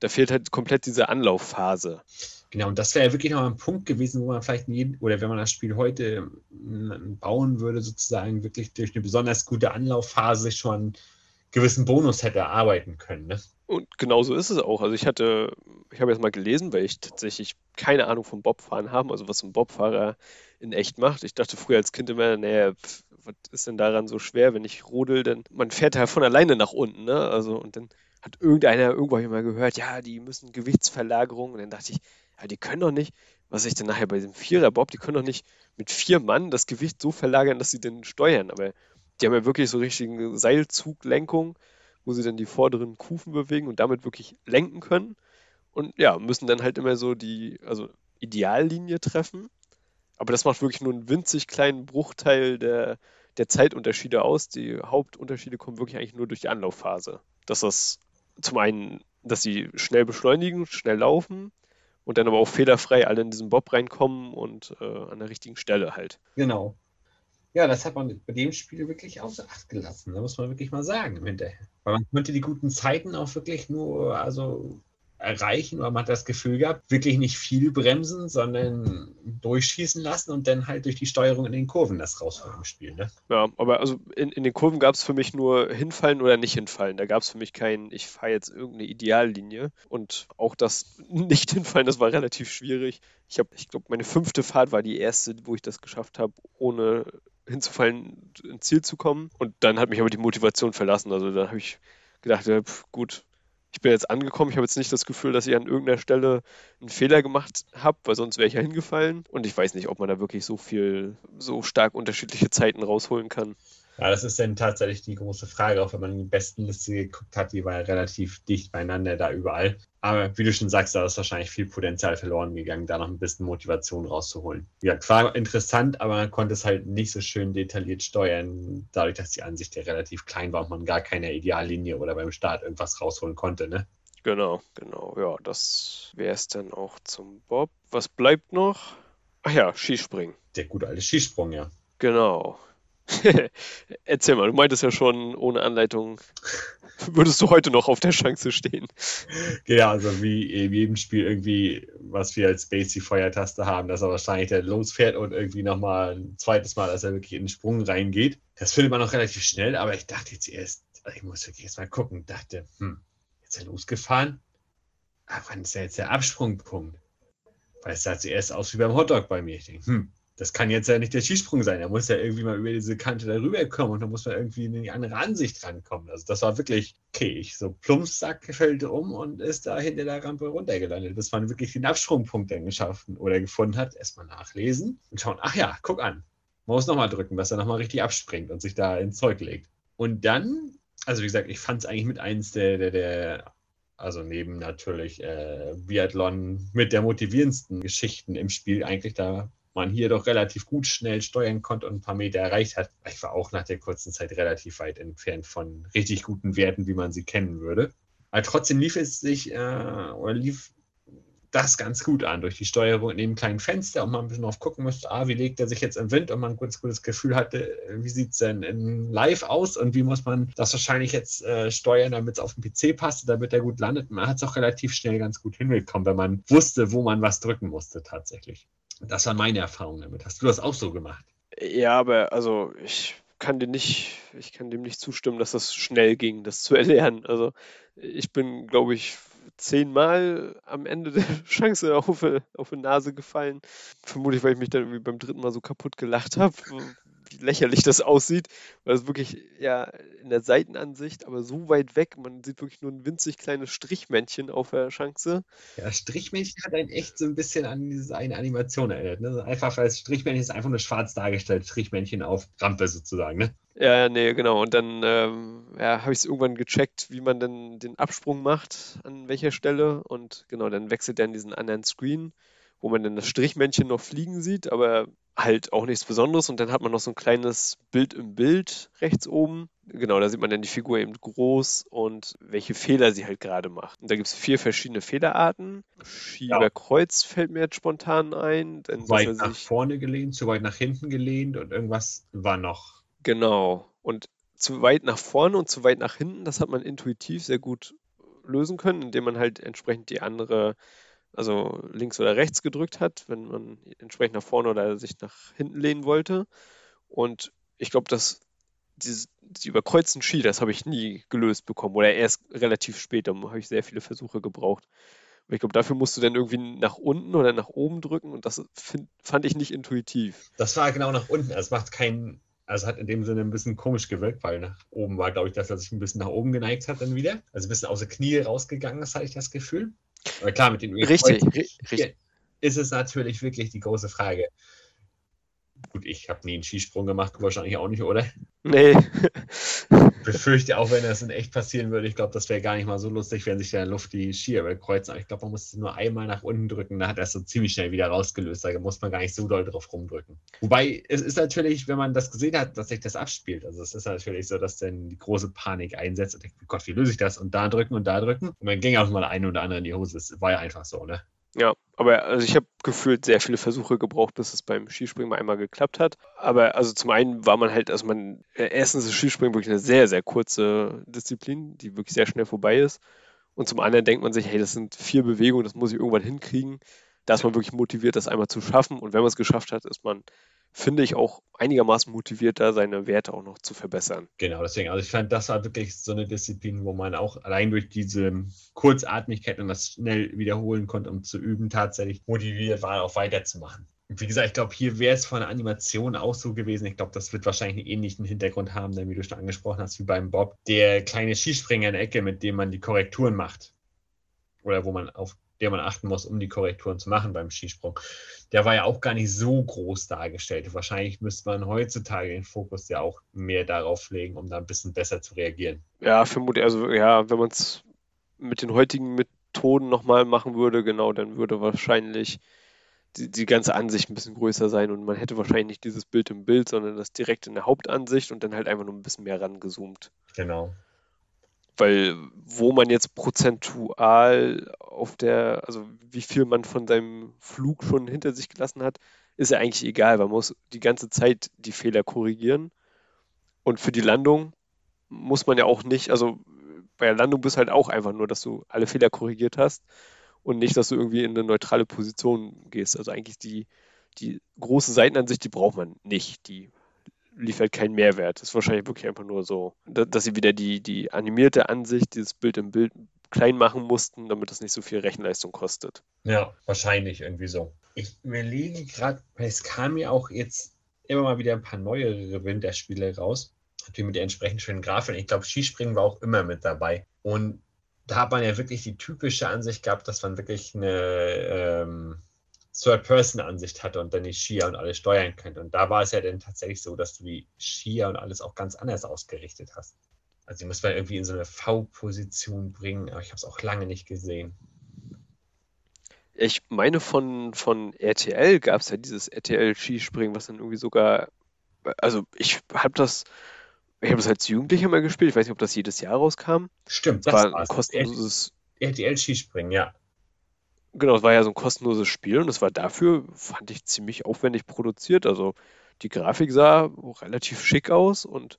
Da fehlt halt komplett diese Anlaufphase. Genau, und das wäre ja wirklich noch ein Punkt gewesen, wo man vielleicht jeden, oder wenn man das Spiel heute bauen würde, sozusagen wirklich durch eine besonders gute Anlaufphase schon einen gewissen Bonus hätte erarbeiten können. Ne? Und genau so ist es auch. Also ich hatte, ich habe jetzt mal gelesen, weil ich tatsächlich keine Ahnung vom Bobfahren habe, also was ein Bobfahrer in echt macht. Ich dachte früher als Kind immer, naja, was ist denn daran so schwer, wenn ich rodel, denn man fährt ja von alleine nach unten, ne? Also und dann hat irgendeiner irgendwo mal gehört, ja, die müssen Gewichtsverlagerung. Und dann dachte ich, ja, die können doch nicht, was ich dann nachher bei dem Vierer-Bob, die können doch nicht mit vier Mann das Gewicht so verlagern, dass sie den steuern. Aber die haben ja wirklich so richtige Seilzuglenkung wo sie dann die vorderen Kufen bewegen und damit wirklich lenken können. Und ja, müssen dann halt immer so die, also Ideallinie treffen. Aber das macht wirklich nur einen winzig kleinen Bruchteil der, der Zeitunterschiede aus. Die Hauptunterschiede kommen wirklich eigentlich nur durch die Anlaufphase. Dass das zum einen, dass sie schnell beschleunigen, schnell laufen und dann aber auch fehlerfrei alle in diesen Bob reinkommen und äh, an der richtigen Stelle halt. Genau. Ja, das hat man bei dem Spiel wirklich außer Acht gelassen. Da muss man wirklich mal sagen im Hinterher. Weil man konnte die guten Zeiten auch wirklich nur also erreichen oder man hat das Gefühl gehabt, wirklich nicht viel bremsen, sondern durchschießen lassen und dann halt durch die Steuerung in den Kurven das rausholen im Spiel. Ne? Ja, aber also in, in den Kurven gab es für mich nur hinfallen oder nicht hinfallen. Da gab es für mich kein, ich fahre jetzt irgendeine Ideallinie und auch das nicht hinfallen, das war relativ schwierig. Ich habe, ich glaube, meine fünfte Fahrt war die erste, wo ich das geschafft habe, ohne hinzufallen, ins Ziel zu kommen. Und dann hat mich aber die Motivation verlassen. Also da habe ich gedacht, ja, pf, gut, ich bin jetzt angekommen. Ich habe jetzt nicht das Gefühl, dass ich an irgendeiner Stelle einen Fehler gemacht habe, weil sonst wäre ich ja hingefallen. Und ich weiß nicht, ob man da wirklich so viel, so stark unterschiedliche Zeiten rausholen kann. Ja, das ist dann tatsächlich die große Frage, auch wenn man die besten Liste geguckt hat, die war ja relativ dicht beieinander da überall. Aber wie du schon sagst, da ist wahrscheinlich viel Potenzial verloren gegangen, da noch ein bisschen Motivation rauszuholen. Ja, war interessant, aber man konnte es halt nicht so schön detailliert steuern, dadurch, dass die Ansicht ja relativ klein war und man gar keine Ideallinie oder beim Start irgendwas rausholen konnte, ne? Genau, genau. Ja, das wäre es dann auch zum Bob. Was bleibt noch? Ach ja, Skispringen. Der gute alte Skisprung, ja. Genau. Erzähl mal, du meintest ja schon, ohne Anleitung würdest du heute noch auf der Chance stehen. Ja, also wie in jedem Spiel irgendwie, was wir als Base Feuertaste haben, dass er wahrscheinlich der losfährt und irgendwie nochmal ein zweites Mal, dass er wirklich in den Sprung reingeht. Das findet man noch relativ schnell, aber ich dachte jetzt erst, ich muss wirklich erst mal gucken, dachte, hm, jetzt ist er losgefahren. Aber wann ist ja jetzt der Absprungpunkt? Weil es sah zuerst aus wie beim Hotdog bei mir. Ich denke, hm, das kann jetzt ja nicht der Skisprung sein. Er muss ja irgendwie mal über diese Kante darüber kommen und dann muss man irgendwie in die andere Ansicht rankommen. Also das war wirklich okay. Ich so Plumpsack fällt um und ist da hinter der Rampe runtergelandet, bis man wirklich den Absprungpunkt dann geschafft oder gefunden hat. Erstmal nachlesen und schauen, ach ja, guck an. Man muss nochmal drücken, dass er nochmal richtig abspringt und sich da ins Zeug legt. Und dann, also wie gesagt, ich fand es eigentlich mit eins der, der, der also neben natürlich äh, Biathlon mit der motivierendsten Geschichten im Spiel eigentlich da man hier doch relativ gut schnell steuern konnte und ein paar Meter erreicht hat. Ich war auch nach der kurzen Zeit relativ weit entfernt von richtig guten Werten, wie man sie kennen würde. Aber trotzdem lief es sich äh, oder lief das ganz gut an durch die Steuerung in dem kleinen Fenster und man ein bisschen drauf gucken musste, ah, wie legt er sich jetzt im Wind und man ein ganz gutes Gefühl hatte, wie sieht es denn in live aus und wie muss man das wahrscheinlich jetzt äh, steuern, damit es auf den PC passt, damit er gut landet. Man hat es auch relativ schnell ganz gut hinbekommen, wenn man wusste, wo man was drücken musste tatsächlich. Das war meine Erfahrung damit. Hast du das auch so gemacht? Ja, aber also ich kann dir nicht, ich kann dem nicht zustimmen, dass das schnell ging, das zu erlernen. Also ich bin, glaube ich, zehnmal am Ende der Chance auf, auf die Nase gefallen. Vermutlich, weil ich mich dann irgendwie beim dritten Mal so kaputt gelacht habe, wie lächerlich das aussieht, weil es wirklich ja in der Seitenansicht, aber so weit weg, man sieht wirklich nur ein winzig kleines Strichmännchen auf der Chance. Ja, Strichmännchen hat einen echt so ein bisschen an diese eine Animation erinnert. Ne? Einfach weil Strichmännchen ist einfach nur schwarz dargestellt, Strichmännchen auf Rampe sozusagen. Ne? Ja, nee, genau. Und dann ähm, ja, habe ich es irgendwann gecheckt, wie man denn den Absprung macht, an welcher Stelle. Und genau, dann wechselt er in diesen anderen Screen, wo man dann das Strichmännchen noch fliegen sieht, aber halt auch nichts Besonderes. Und dann hat man noch so ein kleines Bild im Bild rechts oben, genau, da sieht man dann die Figur eben groß und welche Fehler sie halt gerade macht. Und da gibt es vier verschiedene Fehlerarten. Schieberkreuz ja. fällt mir jetzt spontan ein. Denn zu weit nach vorne gelehnt, zu weit nach hinten gelehnt und irgendwas war noch. Genau. Und zu weit nach vorne und zu weit nach hinten, das hat man intuitiv sehr gut lösen können, indem man halt entsprechend die andere, also links oder rechts gedrückt hat, wenn man entsprechend nach vorne oder sich nach hinten lehnen wollte. Und ich glaube, dass diese, die überkreuzten Ski, das habe ich nie gelöst bekommen oder erst relativ spät, da habe ich sehr viele Versuche gebraucht. Und ich glaube, dafür musst du dann irgendwie nach unten oder nach oben drücken und das find, fand ich nicht intuitiv. Das war genau nach unten, also es macht keinen, also hat in dem Sinne ein bisschen komisch gewirkt, weil nach oben war, glaube ich, dass er sich ein bisschen nach oben geneigt hat dann wieder. Also ein bisschen aus der Knie rausgegangen ist, hatte ich das Gefühl. Aber klar, mit den Richtig, richtig. ist es natürlich wirklich die große Frage. Gut, ich habe nie einen Skisprung gemacht, wahrscheinlich auch nicht, oder? Nee. Befürchte auch, wenn das in echt passieren würde, ich glaube, das wäre gar nicht mal so lustig, wenn sich in der Luft die Skier überkreuzen. Aber ich glaube, man muss es nur einmal nach unten drücken, da hat er es so ziemlich schnell wieder rausgelöst. Da muss man gar nicht so doll drauf rumdrücken. Wobei, es ist natürlich, wenn man das gesehen hat, dass sich das abspielt. Also es ist natürlich so, dass dann die große Panik einsetzt und denkt, Gott, wie löse ich das? Und da drücken und da drücken. Und dann ging auch mal ein oder andere in die Hose. Das war ja einfach so, ne? Ja, aber also ich habe gefühlt sehr viele Versuche gebraucht, bis es beim Skispringen mal einmal geklappt hat. Aber also zum einen war man halt, also man, äh, erstens ist Skispringen wirklich eine sehr, sehr kurze Disziplin, die wirklich sehr schnell vorbei ist. Und zum anderen denkt man sich, hey, das sind vier Bewegungen, das muss ich irgendwann hinkriegen. Da ist man wirklich motiviert, das einmal zu schaffen. Und wenn man es geschafft hat, ist man finde ich, auch einigermaßen motiviert, da seine Werte auch noch zu verbessern. Genau, deswegen, also ich fand, das war wirklich so eine Disziplin, wo man auch allein durch diese Kurzatmigkeit und das schnell wiederholen konnte, um zu üben, tatsächlich motiviert war, auch weiterzumachen. Wie gesagt, ich glaube, hier wäre es von der Animation auch so gewesen. Ich glaube, das wird wahrscheinlich einen ähnlichen Hintergrund haben, denn wie du schon angesprochen hast, wie beim Bob, der kleine Skispringer in der Ecke, mit dem man die Korrekturen macht. Oder wo man auf der man achten muss, um die Korrekturen zu machen beim Skisprung. Der war ja auch gar nicht so groß dargestellt. Wahrscheinlich müsste man heutzutage den Fokus ja auch mehr darauf legen, um da ein bisschen besser zu reagieren. Ja, vermutlich. Also ja, wenn man es mit den heutigen Methoden nochmal machen würde, genau, dann würde wahrscheinlich die, die ganze Ansicht ein bisschen größer sein und man hätte wahrscheinlich nicht dieses Bild im Bild, sondern das direkt in der Hauptansicht und dann halt einfach nur ein bisschen mehr rangezoomt. Genau weil wo man jetzt prozentual auf der, also wie viel man von seinem Flug schon hinter sich gelassen hat, ist ja eigentlich egal. Man muss die ganze Zeit die Fehler korrigieren. Und für die Landung muss man ja auch nicht, also bei der Landung bist halt auch einfach nur, dass du alle Fehler korrigiert hast und nicht, dass du irgendwie in eine neutrale Position gehst. Also eigentlich die, die große Seitenansicht, die braucht man nicht. Die liefert keinen Mehrwert. Das ist wahrscheinlich wirklich einfach nur so, dass sie wieder die, die animierte Ansicht, dieses Bild im Bild klein machen mussten, damit das nicht so viel Rechenleistung kostet. Ja, wahrscheinlich irgendwie so. Ich überlege gerade, es kam ja auch jetzt immer mal wieder ein paar neuere Winterspiele raus. Natürlich mit der entsprechend schönen Grafik. Ich glaube, Skispringen war auch immer mit dabei. Und da hat man ja wirklich die typische Ansicht gehabt, dass man wirklich eine ähm, Third-Person-Ansicht hatte und dann die Skier und alles steuern könnte. Und da war es ja dann tatsächlich so, dass du die Skier und alles auch ganz anders ausgerichtet hast. Also die muss man irgendwie in so eine V-Position bringen, aber ich habe es auch lange nicht gesehen. Ich meine, von, von RTL gab es ja dieses RTL-Skispringen, was dann irgendwie sogar, also ich habe das, ich habe das als Jugendlicher mal gespielt, ich weiß nicht, ob das jedes Jahr rauskam. Stimmt, das war ein kostenloses RTL-Skispringen, ja. Genau, es war ja so ein kostenloses Spiel und es war dafür, fand ich, ziemlich aufwendig produziert. Also die Grafik sah relativ schick aus und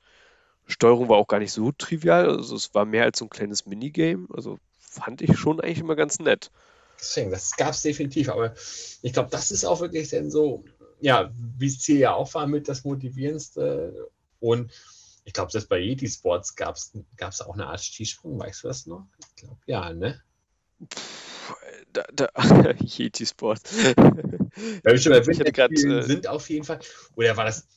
Steuerung war auch gar nicht so trivial. Also es war mehr als so ein kleines Minigame. Also fand ich schon eigentlich immer ganz nett. Deswegen, das gab es definitiv. Aber ich glaube, das ist auch wirklich dann so, ja, wie es Ziel ja auch war, mit das Motivierendste. Und ich glaube, selbst bei Yeti Sports gab es auch eine Art Skisprung. Weißt du das noch? Ich glaube, ja, ne? Da, da, Yeti Sport. Ja, ich hatte grad, äh, sind auf jeden Fall. Oder war das.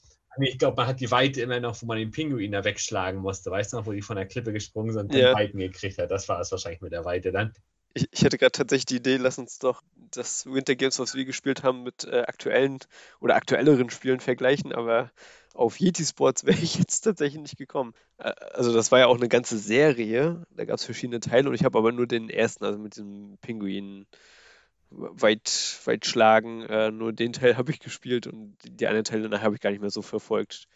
Ich glaube, man hat die Weite immer noch, wo man den Pinguin da wegschlagen musste. Weißt du noch, wo die von der Klippe gesprungen sind und ja. den Weiten gekriegt hat? Das war es wahrscheinlich mit der Weite dann. Ich, ich hatte gerade tatsächlich die Idee, lass uns doch das Winter Games, was wir gespielt haben, mit äh, aktuellen oder aktuelleren Spielen vergleichen, aber auf Yeti Sports wäre ich jetzt tatsächlich nicht gekommen. Also das war ja auch eine ganze Serie, da gab es verschiedene Teile und ich habe aber nur den ersten, also mit dem Pinguin weit, weit schlagen, äh, nur den Teil habe ich gespielt und die anderen Teile danach habe ich gar nicht mehr so verfolgt.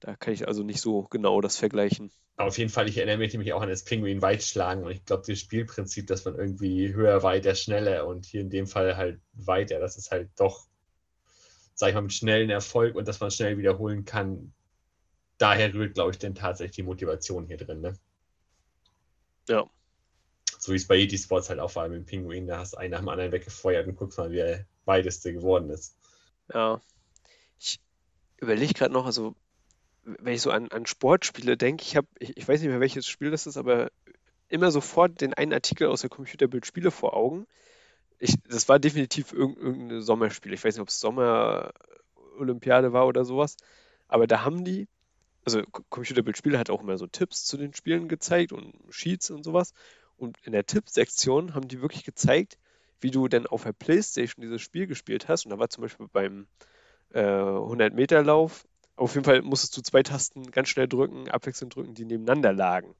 Da kann ich also nicht so genau das vergleichen. Auf jeden Fall, ich erinnere mich nämlich auch an das Pinguin Weitschlagen und ich glaube, das Spielprinzip, dass man irgendwie höher, weiter, schneller und hier in dem Fall halt weiter, das ist halt doch, sag ich mal, mit schnellen Erfolg und dass man schnell wiederholen kann. Daher rührt, glaube ich, denn tatsächlich die Motivation hier drin. Ne? Ja. So wie es bei Yeti Sports halt auch war mit dem Pinguin, da hast du einen nach dem anderen weggefeuert und guckst mal, wie der weiteste geworden ist. Ja. Ich überlege gerade noch, also wenn ich so an, an Sportspiele denke, ich habe, ich, ich, weiß nicht mehr welches Spiel das ist, aber immer sofort den einen Artikel aus der Computerbildspiele vor Augen. Ich, das war definitiv irgendein Sommerspiel. Ich weiß nicht, ob es Sommer-Olympiade war oder sowas. Aber da haben die, also Computerbildspiele hat auch immer so Tipps zu den Spielen gezeigt und Sheets und sowas. Und in der Tippsektion haben die wirklich gezeigt, wie du denn auf der Playstation dieses Spiel gespielt hast. Und da war zum Beispiel beim äh, 100-Meter-Lauf auf jeden Fall musstest du zwei Tasten ganz schnell drücken, abwechselnd drücken, die nebeneinander lagen.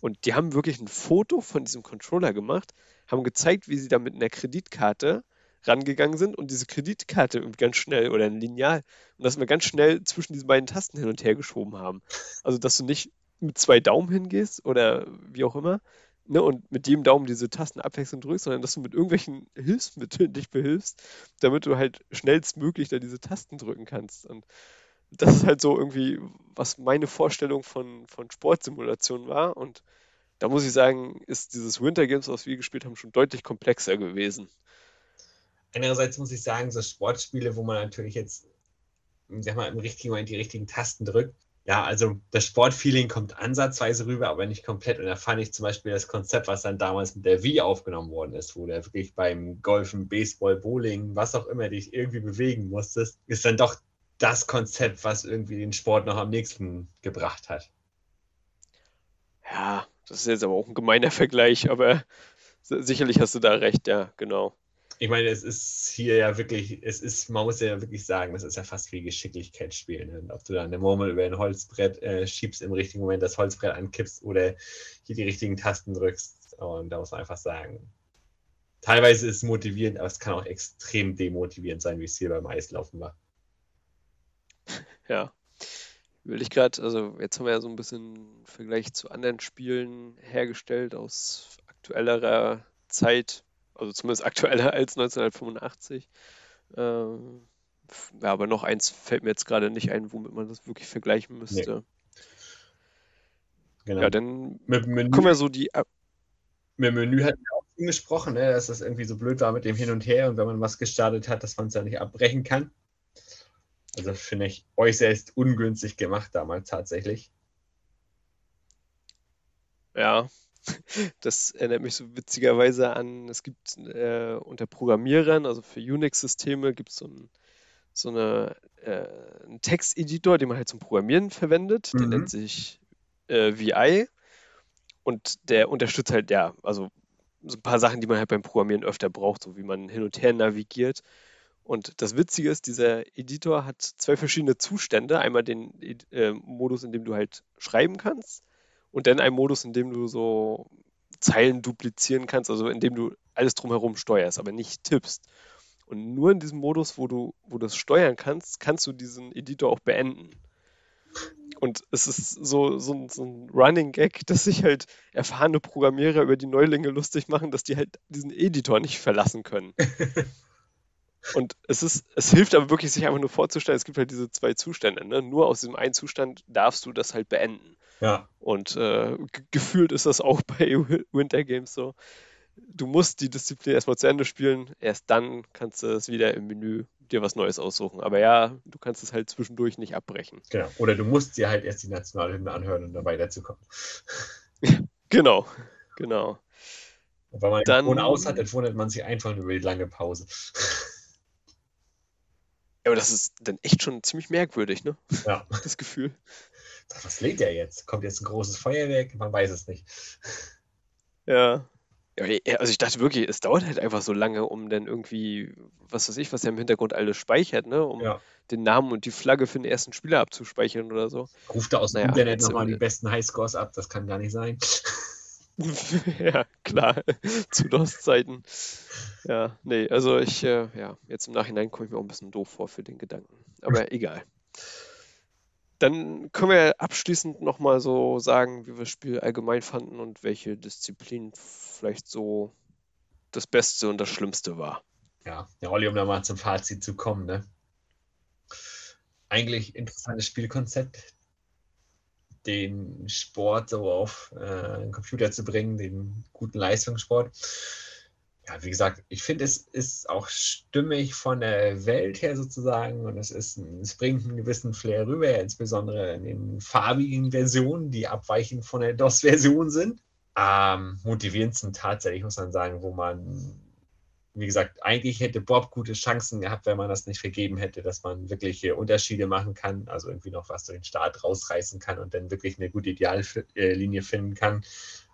Und die haben wirklich ein Foto von diesem Controller gemacht, haben gezeigt, wie sie da mit einer Kreditkarte rangegangen sind und diese Kreditkarte ganz schnell oder ein Lineal und dass wir ganz schnell zwischen diesen beiden Tasten hin und her geschoben haben. Also, dass du nicht mit zwei Daumen hingehst oder wie auch immer ne, und mit jedem Daumen diese Tasten abwechselnd drückst, sondern dass du mit irgendwelchen Hilfsmitteln dich behilfst, damit du halt schnellstmöglich da diese Tasten drücken kannst. Und das ist halt so irgendwie, was meine Vorstellung von, von Sportsimulation war. Und da muss ich sagen, ist dieses Winter Games, was wir gespielt haben, schon deutlich komplexer gewesen. Andererseits muss ich sagen, so Sportspiele, wo man natürlich jetzt, sag mal, im richtigen Moment die richtigen Tasten drückt. Ja, also das Sportfeeling kommt ansatzweise rüber, aber nicht komplett. Und da fand ich zum Beispiel das Konzept, was dann damals mit der Wii aufgenommen worden ist, wo du wirklich beim Golfen, Baseball, Bowling, was auch immer dich irgendwie bewegen musstest, ist dann doch das Konzept, was irgendwie den Sport noch am nächsten gebracht hat. Ja, das ist jetzt aber auch ein gemeiner Vergleich, aber sicherlich hast du da recht, ja, genau. Ich meine, es ist hier ja wirklich, es ist, man muss ja wirklich sagen, das ist ja fast wie Geschicklichkeitsspielen. Ne? Ob du da eine Murmel über ein Holzbrett äh, schiebst, im richtigen Moment das Holzbrett ankippst oder hier die richtigen Tasten drückst. Und da muss man einfach sagen, teilweise ist es motivierend, aber es kann auch extrem demotivierend sein, wie es hier beim Eislaufen war. Ja. Will ich gerade, also jetzt haben wir ja so ein bisschen Vergleich zu anderen Spielen hergestellt aus aktuellerer Zeit, also zumindest aktueller als 1985. Ähm, ja, aber noch eins fällt mir jetzt gerade nicht ein, womit man das wirklich vergleichen müsste. Nee. Genau. Ja, dann mit Menü, kommen wir so die. Mit Menü hatten wir auch schon gesprochen, ne, dass das irgendwie so blöd war mit dem Hin und Her und wenn man was gestartet hat, dass man es ja nicht abbrechen kann. Also finde ich äußerst ungünstig gemacht damals tatsächlich. Ja, das erinnert mich so witzigerweise an, es gibt äh, unter Programmierern, also für Unix-Systeme, gibt so es ein, so eine, äh, einen Texteditor, den man halt zum Programmieren verwendet. Der mhm. nennt sich äh, VI und der unterstützt halt, ja, also so ein paar Sachen, die man halt beim Programmieren öfter braucht, so wie man hin und her navigiert. Und das Witzige ist, dieser Editor hat zwei verschiedene Zustände. Einmal den äh, Modus, in dem du halt schreiben kannst und dann einen Modus, in dem du so Zeilen duplizieren kannst, also in dem du alles drumherum steuerst, aber nicht tippst. Und nur in diesem Modus, wo du, wo du das steuern kannst, kannst du diesen Editor auch beenden. Und es ist so, so, so ein Running Gag, dass sich halt erfahrene Programmierer über die Neulinge lustig machen, dass die halt diesen Editor nicht verlassen können. Und es ist, es hilft aber wirklich, sich einfach nur vorzustellen, es gibt halt diese zwei Zustände. Ne? Nur aus diesem einen Zustand darfst du das halt beenden. Ja. Und äh, gefühlt ist das auch bei Winter Games so. Du musst die Disziplin erstmal zu Ende spielen, erst dann kannst du es wieder im Menü dir was Neues aussuchen. Aber ja, du kannst es halt zwischendurch nicht abbrechen. Genau. Oder du musst dir halt erst die Nationalhymne anhören, um da weiterzukommen. genau, genau. Und wenn man dann, ohne aus hat, dann wundert man sich einfach über die lange Pause. Ja, aber das ist dann echt schon ziemlich merkwürdig, ne? Ja. Das Gefühl. Was lädt der jetzt? Kommt jetzt ein großes Feuerwerk? Man weiß es nicht. Ja. ja. Also ich dachte wirklich, es dauert halt einfach so lange, um dann irgendwie, was weiß ich, was er im Hintergrund alles speichert, ne? Um ja. den Namen und die Flagge für den ersten Spieler abzuspeichern oder so. Ruft er aus dem naja, Internet nochmal die besten Highscores ab, das kann gar nicht sein. ja, klar, zu DOS-Zeiten. Ja, nee, also ich, äh, ja, jetzt im Nachhinein komme ich mir auch ein bisschen doof vor für den Gedanken. Aber egal. Dann können wir abschließend nochmal so sagen, wie wir das Spiel allgemein fanden und welche Disziplin vielleicht so das Beste und das Schlimmste war. Ja, der Olli, um da mal zum Fazit zu kommen, ne? Eigentlich interessantes Spielkonzept, den Sport so auf äh, den Computer zu bringen, den guten Leistungssport ja, wie gesagt, ich finde, es ist auch stimmig von der Welt her sozusagen und es, ist, es bringt einen gewissen Flair rüber, insbesondere in den farbigen Versionen, die abweichend von der DOS-Version sind. Ähm, motivierend sind tatsächlich, muss man sagen, wo man, wie gesagt, eigentlich hätte Bob gute Chancen gehabt, wenn man das nicht vergeben hätte, dass man wirkliche Unterschiede machen kann, also irgendwie noch was durch den Start rausreißen kann und dann wirklich eine gute Ideallinie finden kann.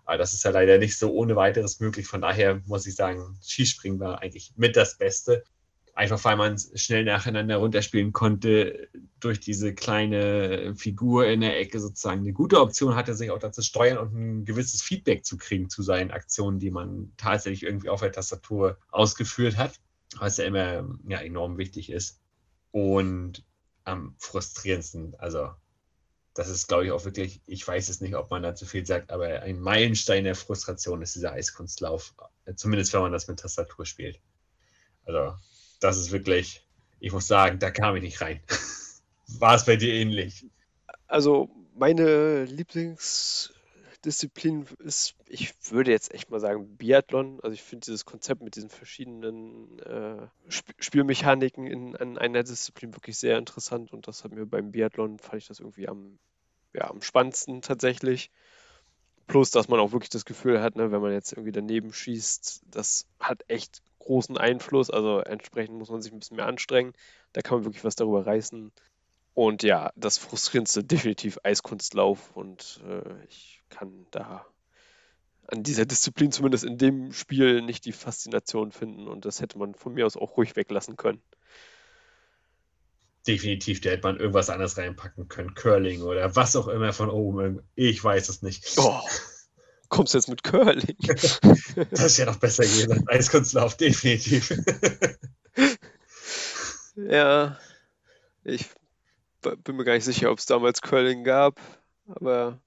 Aber das ist ja leider nicht so ohne weiteres möglich. Von daher muss ich sagen, Skispringen war eigentlich mit das Beste. Einfach weil man es schnell nacheinander runterspielen konnte, durch diese kleine Figur in der Ecke sozusagen eine gute Option hatte, sich auch dazu steuern und ein gewisses Feedback zu kriegen zu seinen Aktionen, die man tatsächlich irgendwie auf der Tastatur ausgeführt hat, was ja immer ja, enorm wichtig ist. Und am frustrierendsten, also das ist, glaube ich, auch wirklich, ich weiß es nicht, ob man da zu viel sagt, aber ein Meilenstein der Frustration ist dieser Eiskunstlauf. Zumindest wenn man das mit Tastatur spielt. Also, das ist wirklich, ich muss sagen, da kam ich nicht rein. War es bei dir ähnlich? Also, meine Lieblingsdisziplin ist, ich würde jetzt echt mal sagen, Biathlon. Also, ich finde dieses Konzept mit diesen verschiedenen äh, Sp Spielmechaniken in, in einer Disziplin wirklich sehr interessant und das hat mir beim Biathlon, fand ich das irgendwie am ja, am spannendsten tatsächlich. Plus, dass man auch wirklich das Gefühl hat, ne, wenn man jetzt irgendwie daneben schießt, das hat echt großen Einfluss. Also entsprechend muss man sich ein bisschen mehr anstrengen. Da kann man wirklich was darüber reißen. Und ja, das frustrierendste definitiv Eiskunstlauf. Und äh, ich kann da an dieser Disziplin zumindest in dem Spiel nicht die Faszination finden. Und das hätte man von mir aus auch ruhig weglassen können definitiv, da hätte man irgendwas anderes reinpacken können. Curling oder was auch immer von oben. Ich weiß es nicht. Oh, kommst du jetzt mit Curling? das ist ja noch besser gewesen als Eiskunstlauf, definitiv. ja, ich bin mir gar nicht sicher, ob es damals Curling gab, aber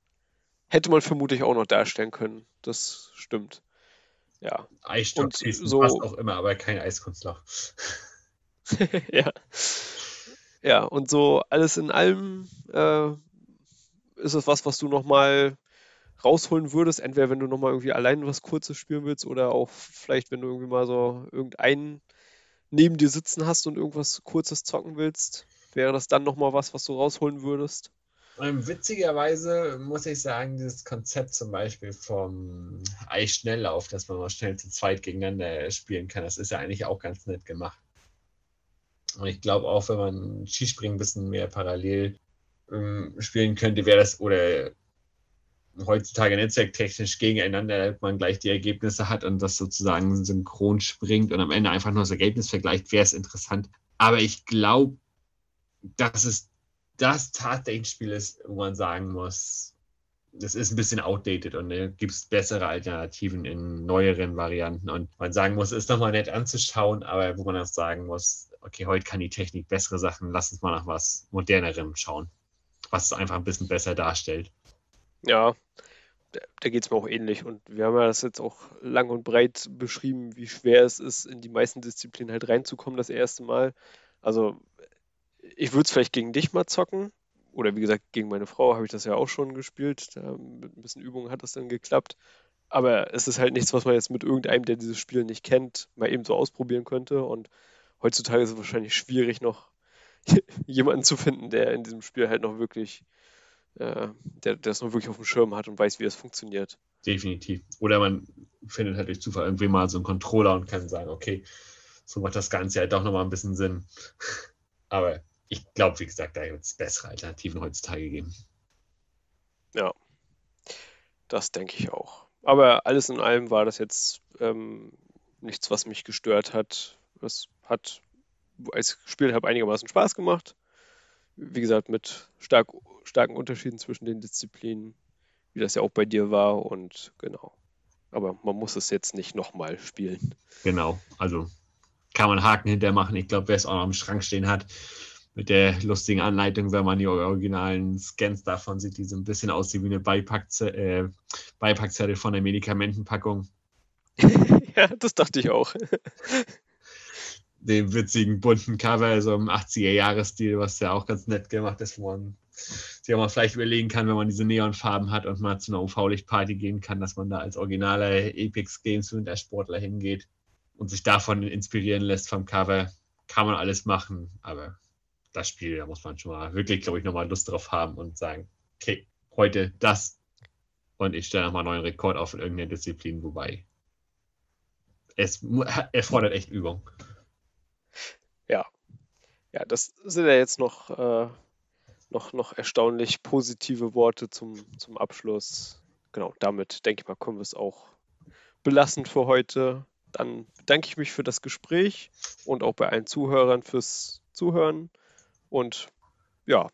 hätte man vermutlich auch noch darstellen können. Das stimmt. Ja. Eisstock so, passt auch immer, aber kein Eiskunstlauf. ja. Ja, und so alles in allem äh, ist es was, was du nochmal rausholen würdest, entweder wenn du nochmal irgendwie allein was Kurzes spielen willst oder auch vielleicht, wenn du irgendwie mal so irgendeinen neben dir sitzen hast und irgendwas Kurzes zocken willst, wäre das dann nochmal was, was du rausholen würdest? Ähm, witzigerweise muss ich sagen, dieses Konzept zum Beispiel vom Eisschnelllauf, dass man mal schnell zu zweit gegeneinander spielen kann, das ist ja eigentlich auch ganz nett gemacht. Und ich glaube auch, wenn man Skispringen ein bisschen mehr parallel ähm, spielen könnte, wäre das oder heutzutage netzwerktechnisch gegeneinander, damit man gleich die Ergebnisse hat und das sozusagen synchron springt und am Ende einfach nur das Ergebnis vergleicht, wäre es interessant. Aber ich glaube, dass es das tatsächlich ein Spiel ist, wo man sagen muss, das ist ein bisschen outdated und äh, gibt es bessere Alternativen in neueren Varianten. Und man sagen muss, ist nochmal nett anzuschauen, aber wo man auch sagen muss, okay, heute kann die Technik bessere Sachen, lass uns mal nach was modernerem schauen, was es einfach ein bisschen besser darstellt. Ja, da geht es mir auch ähnlich. Und wir haben ja das jetzt auch lang und breit beschrieben, wie schwer es ist, in die meisten Disziplinen halt reinzukommen das erste Mal. Also ich würde es vielleicht gegen dich mal zocken, oder wie gesagt, gegen meine Frau habe ich das ja auch schon gespielt. Da mit ein bisschen Übung hat das dann geklappt. Aber es ist halt nichts, was man jetzt mit irgendeinem, der dieses Spiel nicht kennt, mal eben so ausprobieren könnte. Und heutzutage ist es wahrscheinlich schwierig, noch jemanden zu finden, der in diesem Spiel halt noch wirklich, äh, der, der das noch wirklich auf dem Schirm hat und weiß, wie es funktioniert. Definitiv. Oder man findet halt durch Zufall irgendwie mal so einen Controller und kann sagen, okay, so macht das Ganze halt doch nochmal ein bisschen Sinn. Aber ich glaube, wie gesagt, da wird es bessere Alternativen heutzutage geben. Ja, das denke ich auch. Aber alles in allem war das jetzt ähm, nichts, was mich gestört hat. Es hat als Spiel hat einigermaßen Spaß gemacht. Wie gesagt, mit stark, starken Unterschieden zwischen den Disziplinen, wie das ja auch bei dir war. Und genau. Aber man muss es jetzt nicht nochmal spielen. Genau, also kann man Haken hintermachen. Ich glaube, wer es auch noch im Schrank stehen hat, mit der lustigen Anleitung, wenn man die originalen Scans davon sieht, die so ein bisschen aussehen wie eine Beipackze äh, Beipackzettel von der Medikamentenpackung. ja, das dachte ich auch. Den witzigen bunten Cover, so im 80er-Jahres-Stil, was ja auch ganz nett gemacht ist, wo man sich auch mal vielleicht überlegen kann, wenn man diese Neonfarben hat und mal zu einer UV-Lichtparty gehen kann, dass man da als originaler Epix Games Winter Sportler hingeht und sich davon inspirieren lässt vom Cover. Kann man alles machen, aber das Spiel, da muss man schon mal wirklich, glaube ich, nochmal Lust drauf haben und sagen, okay, heute das und ich stelle nochmal einen neuen Rekord auf in irgendeiner Disziplin, wobei es erfordert echt Übung. Ja. Das sind ja jetzt noch, äh, noch, noch erstaunlich positive Worte zum, zum Abschluss. Genau, damit denke ich mal, können wir es auch belassen für heute. Dann bedanke ich mich für das Gespräch und auch bei allen Zuhörern fürs Zuhören. Und ja,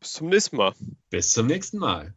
bis zum nächsten Mal. Bis zum nächsten Mal.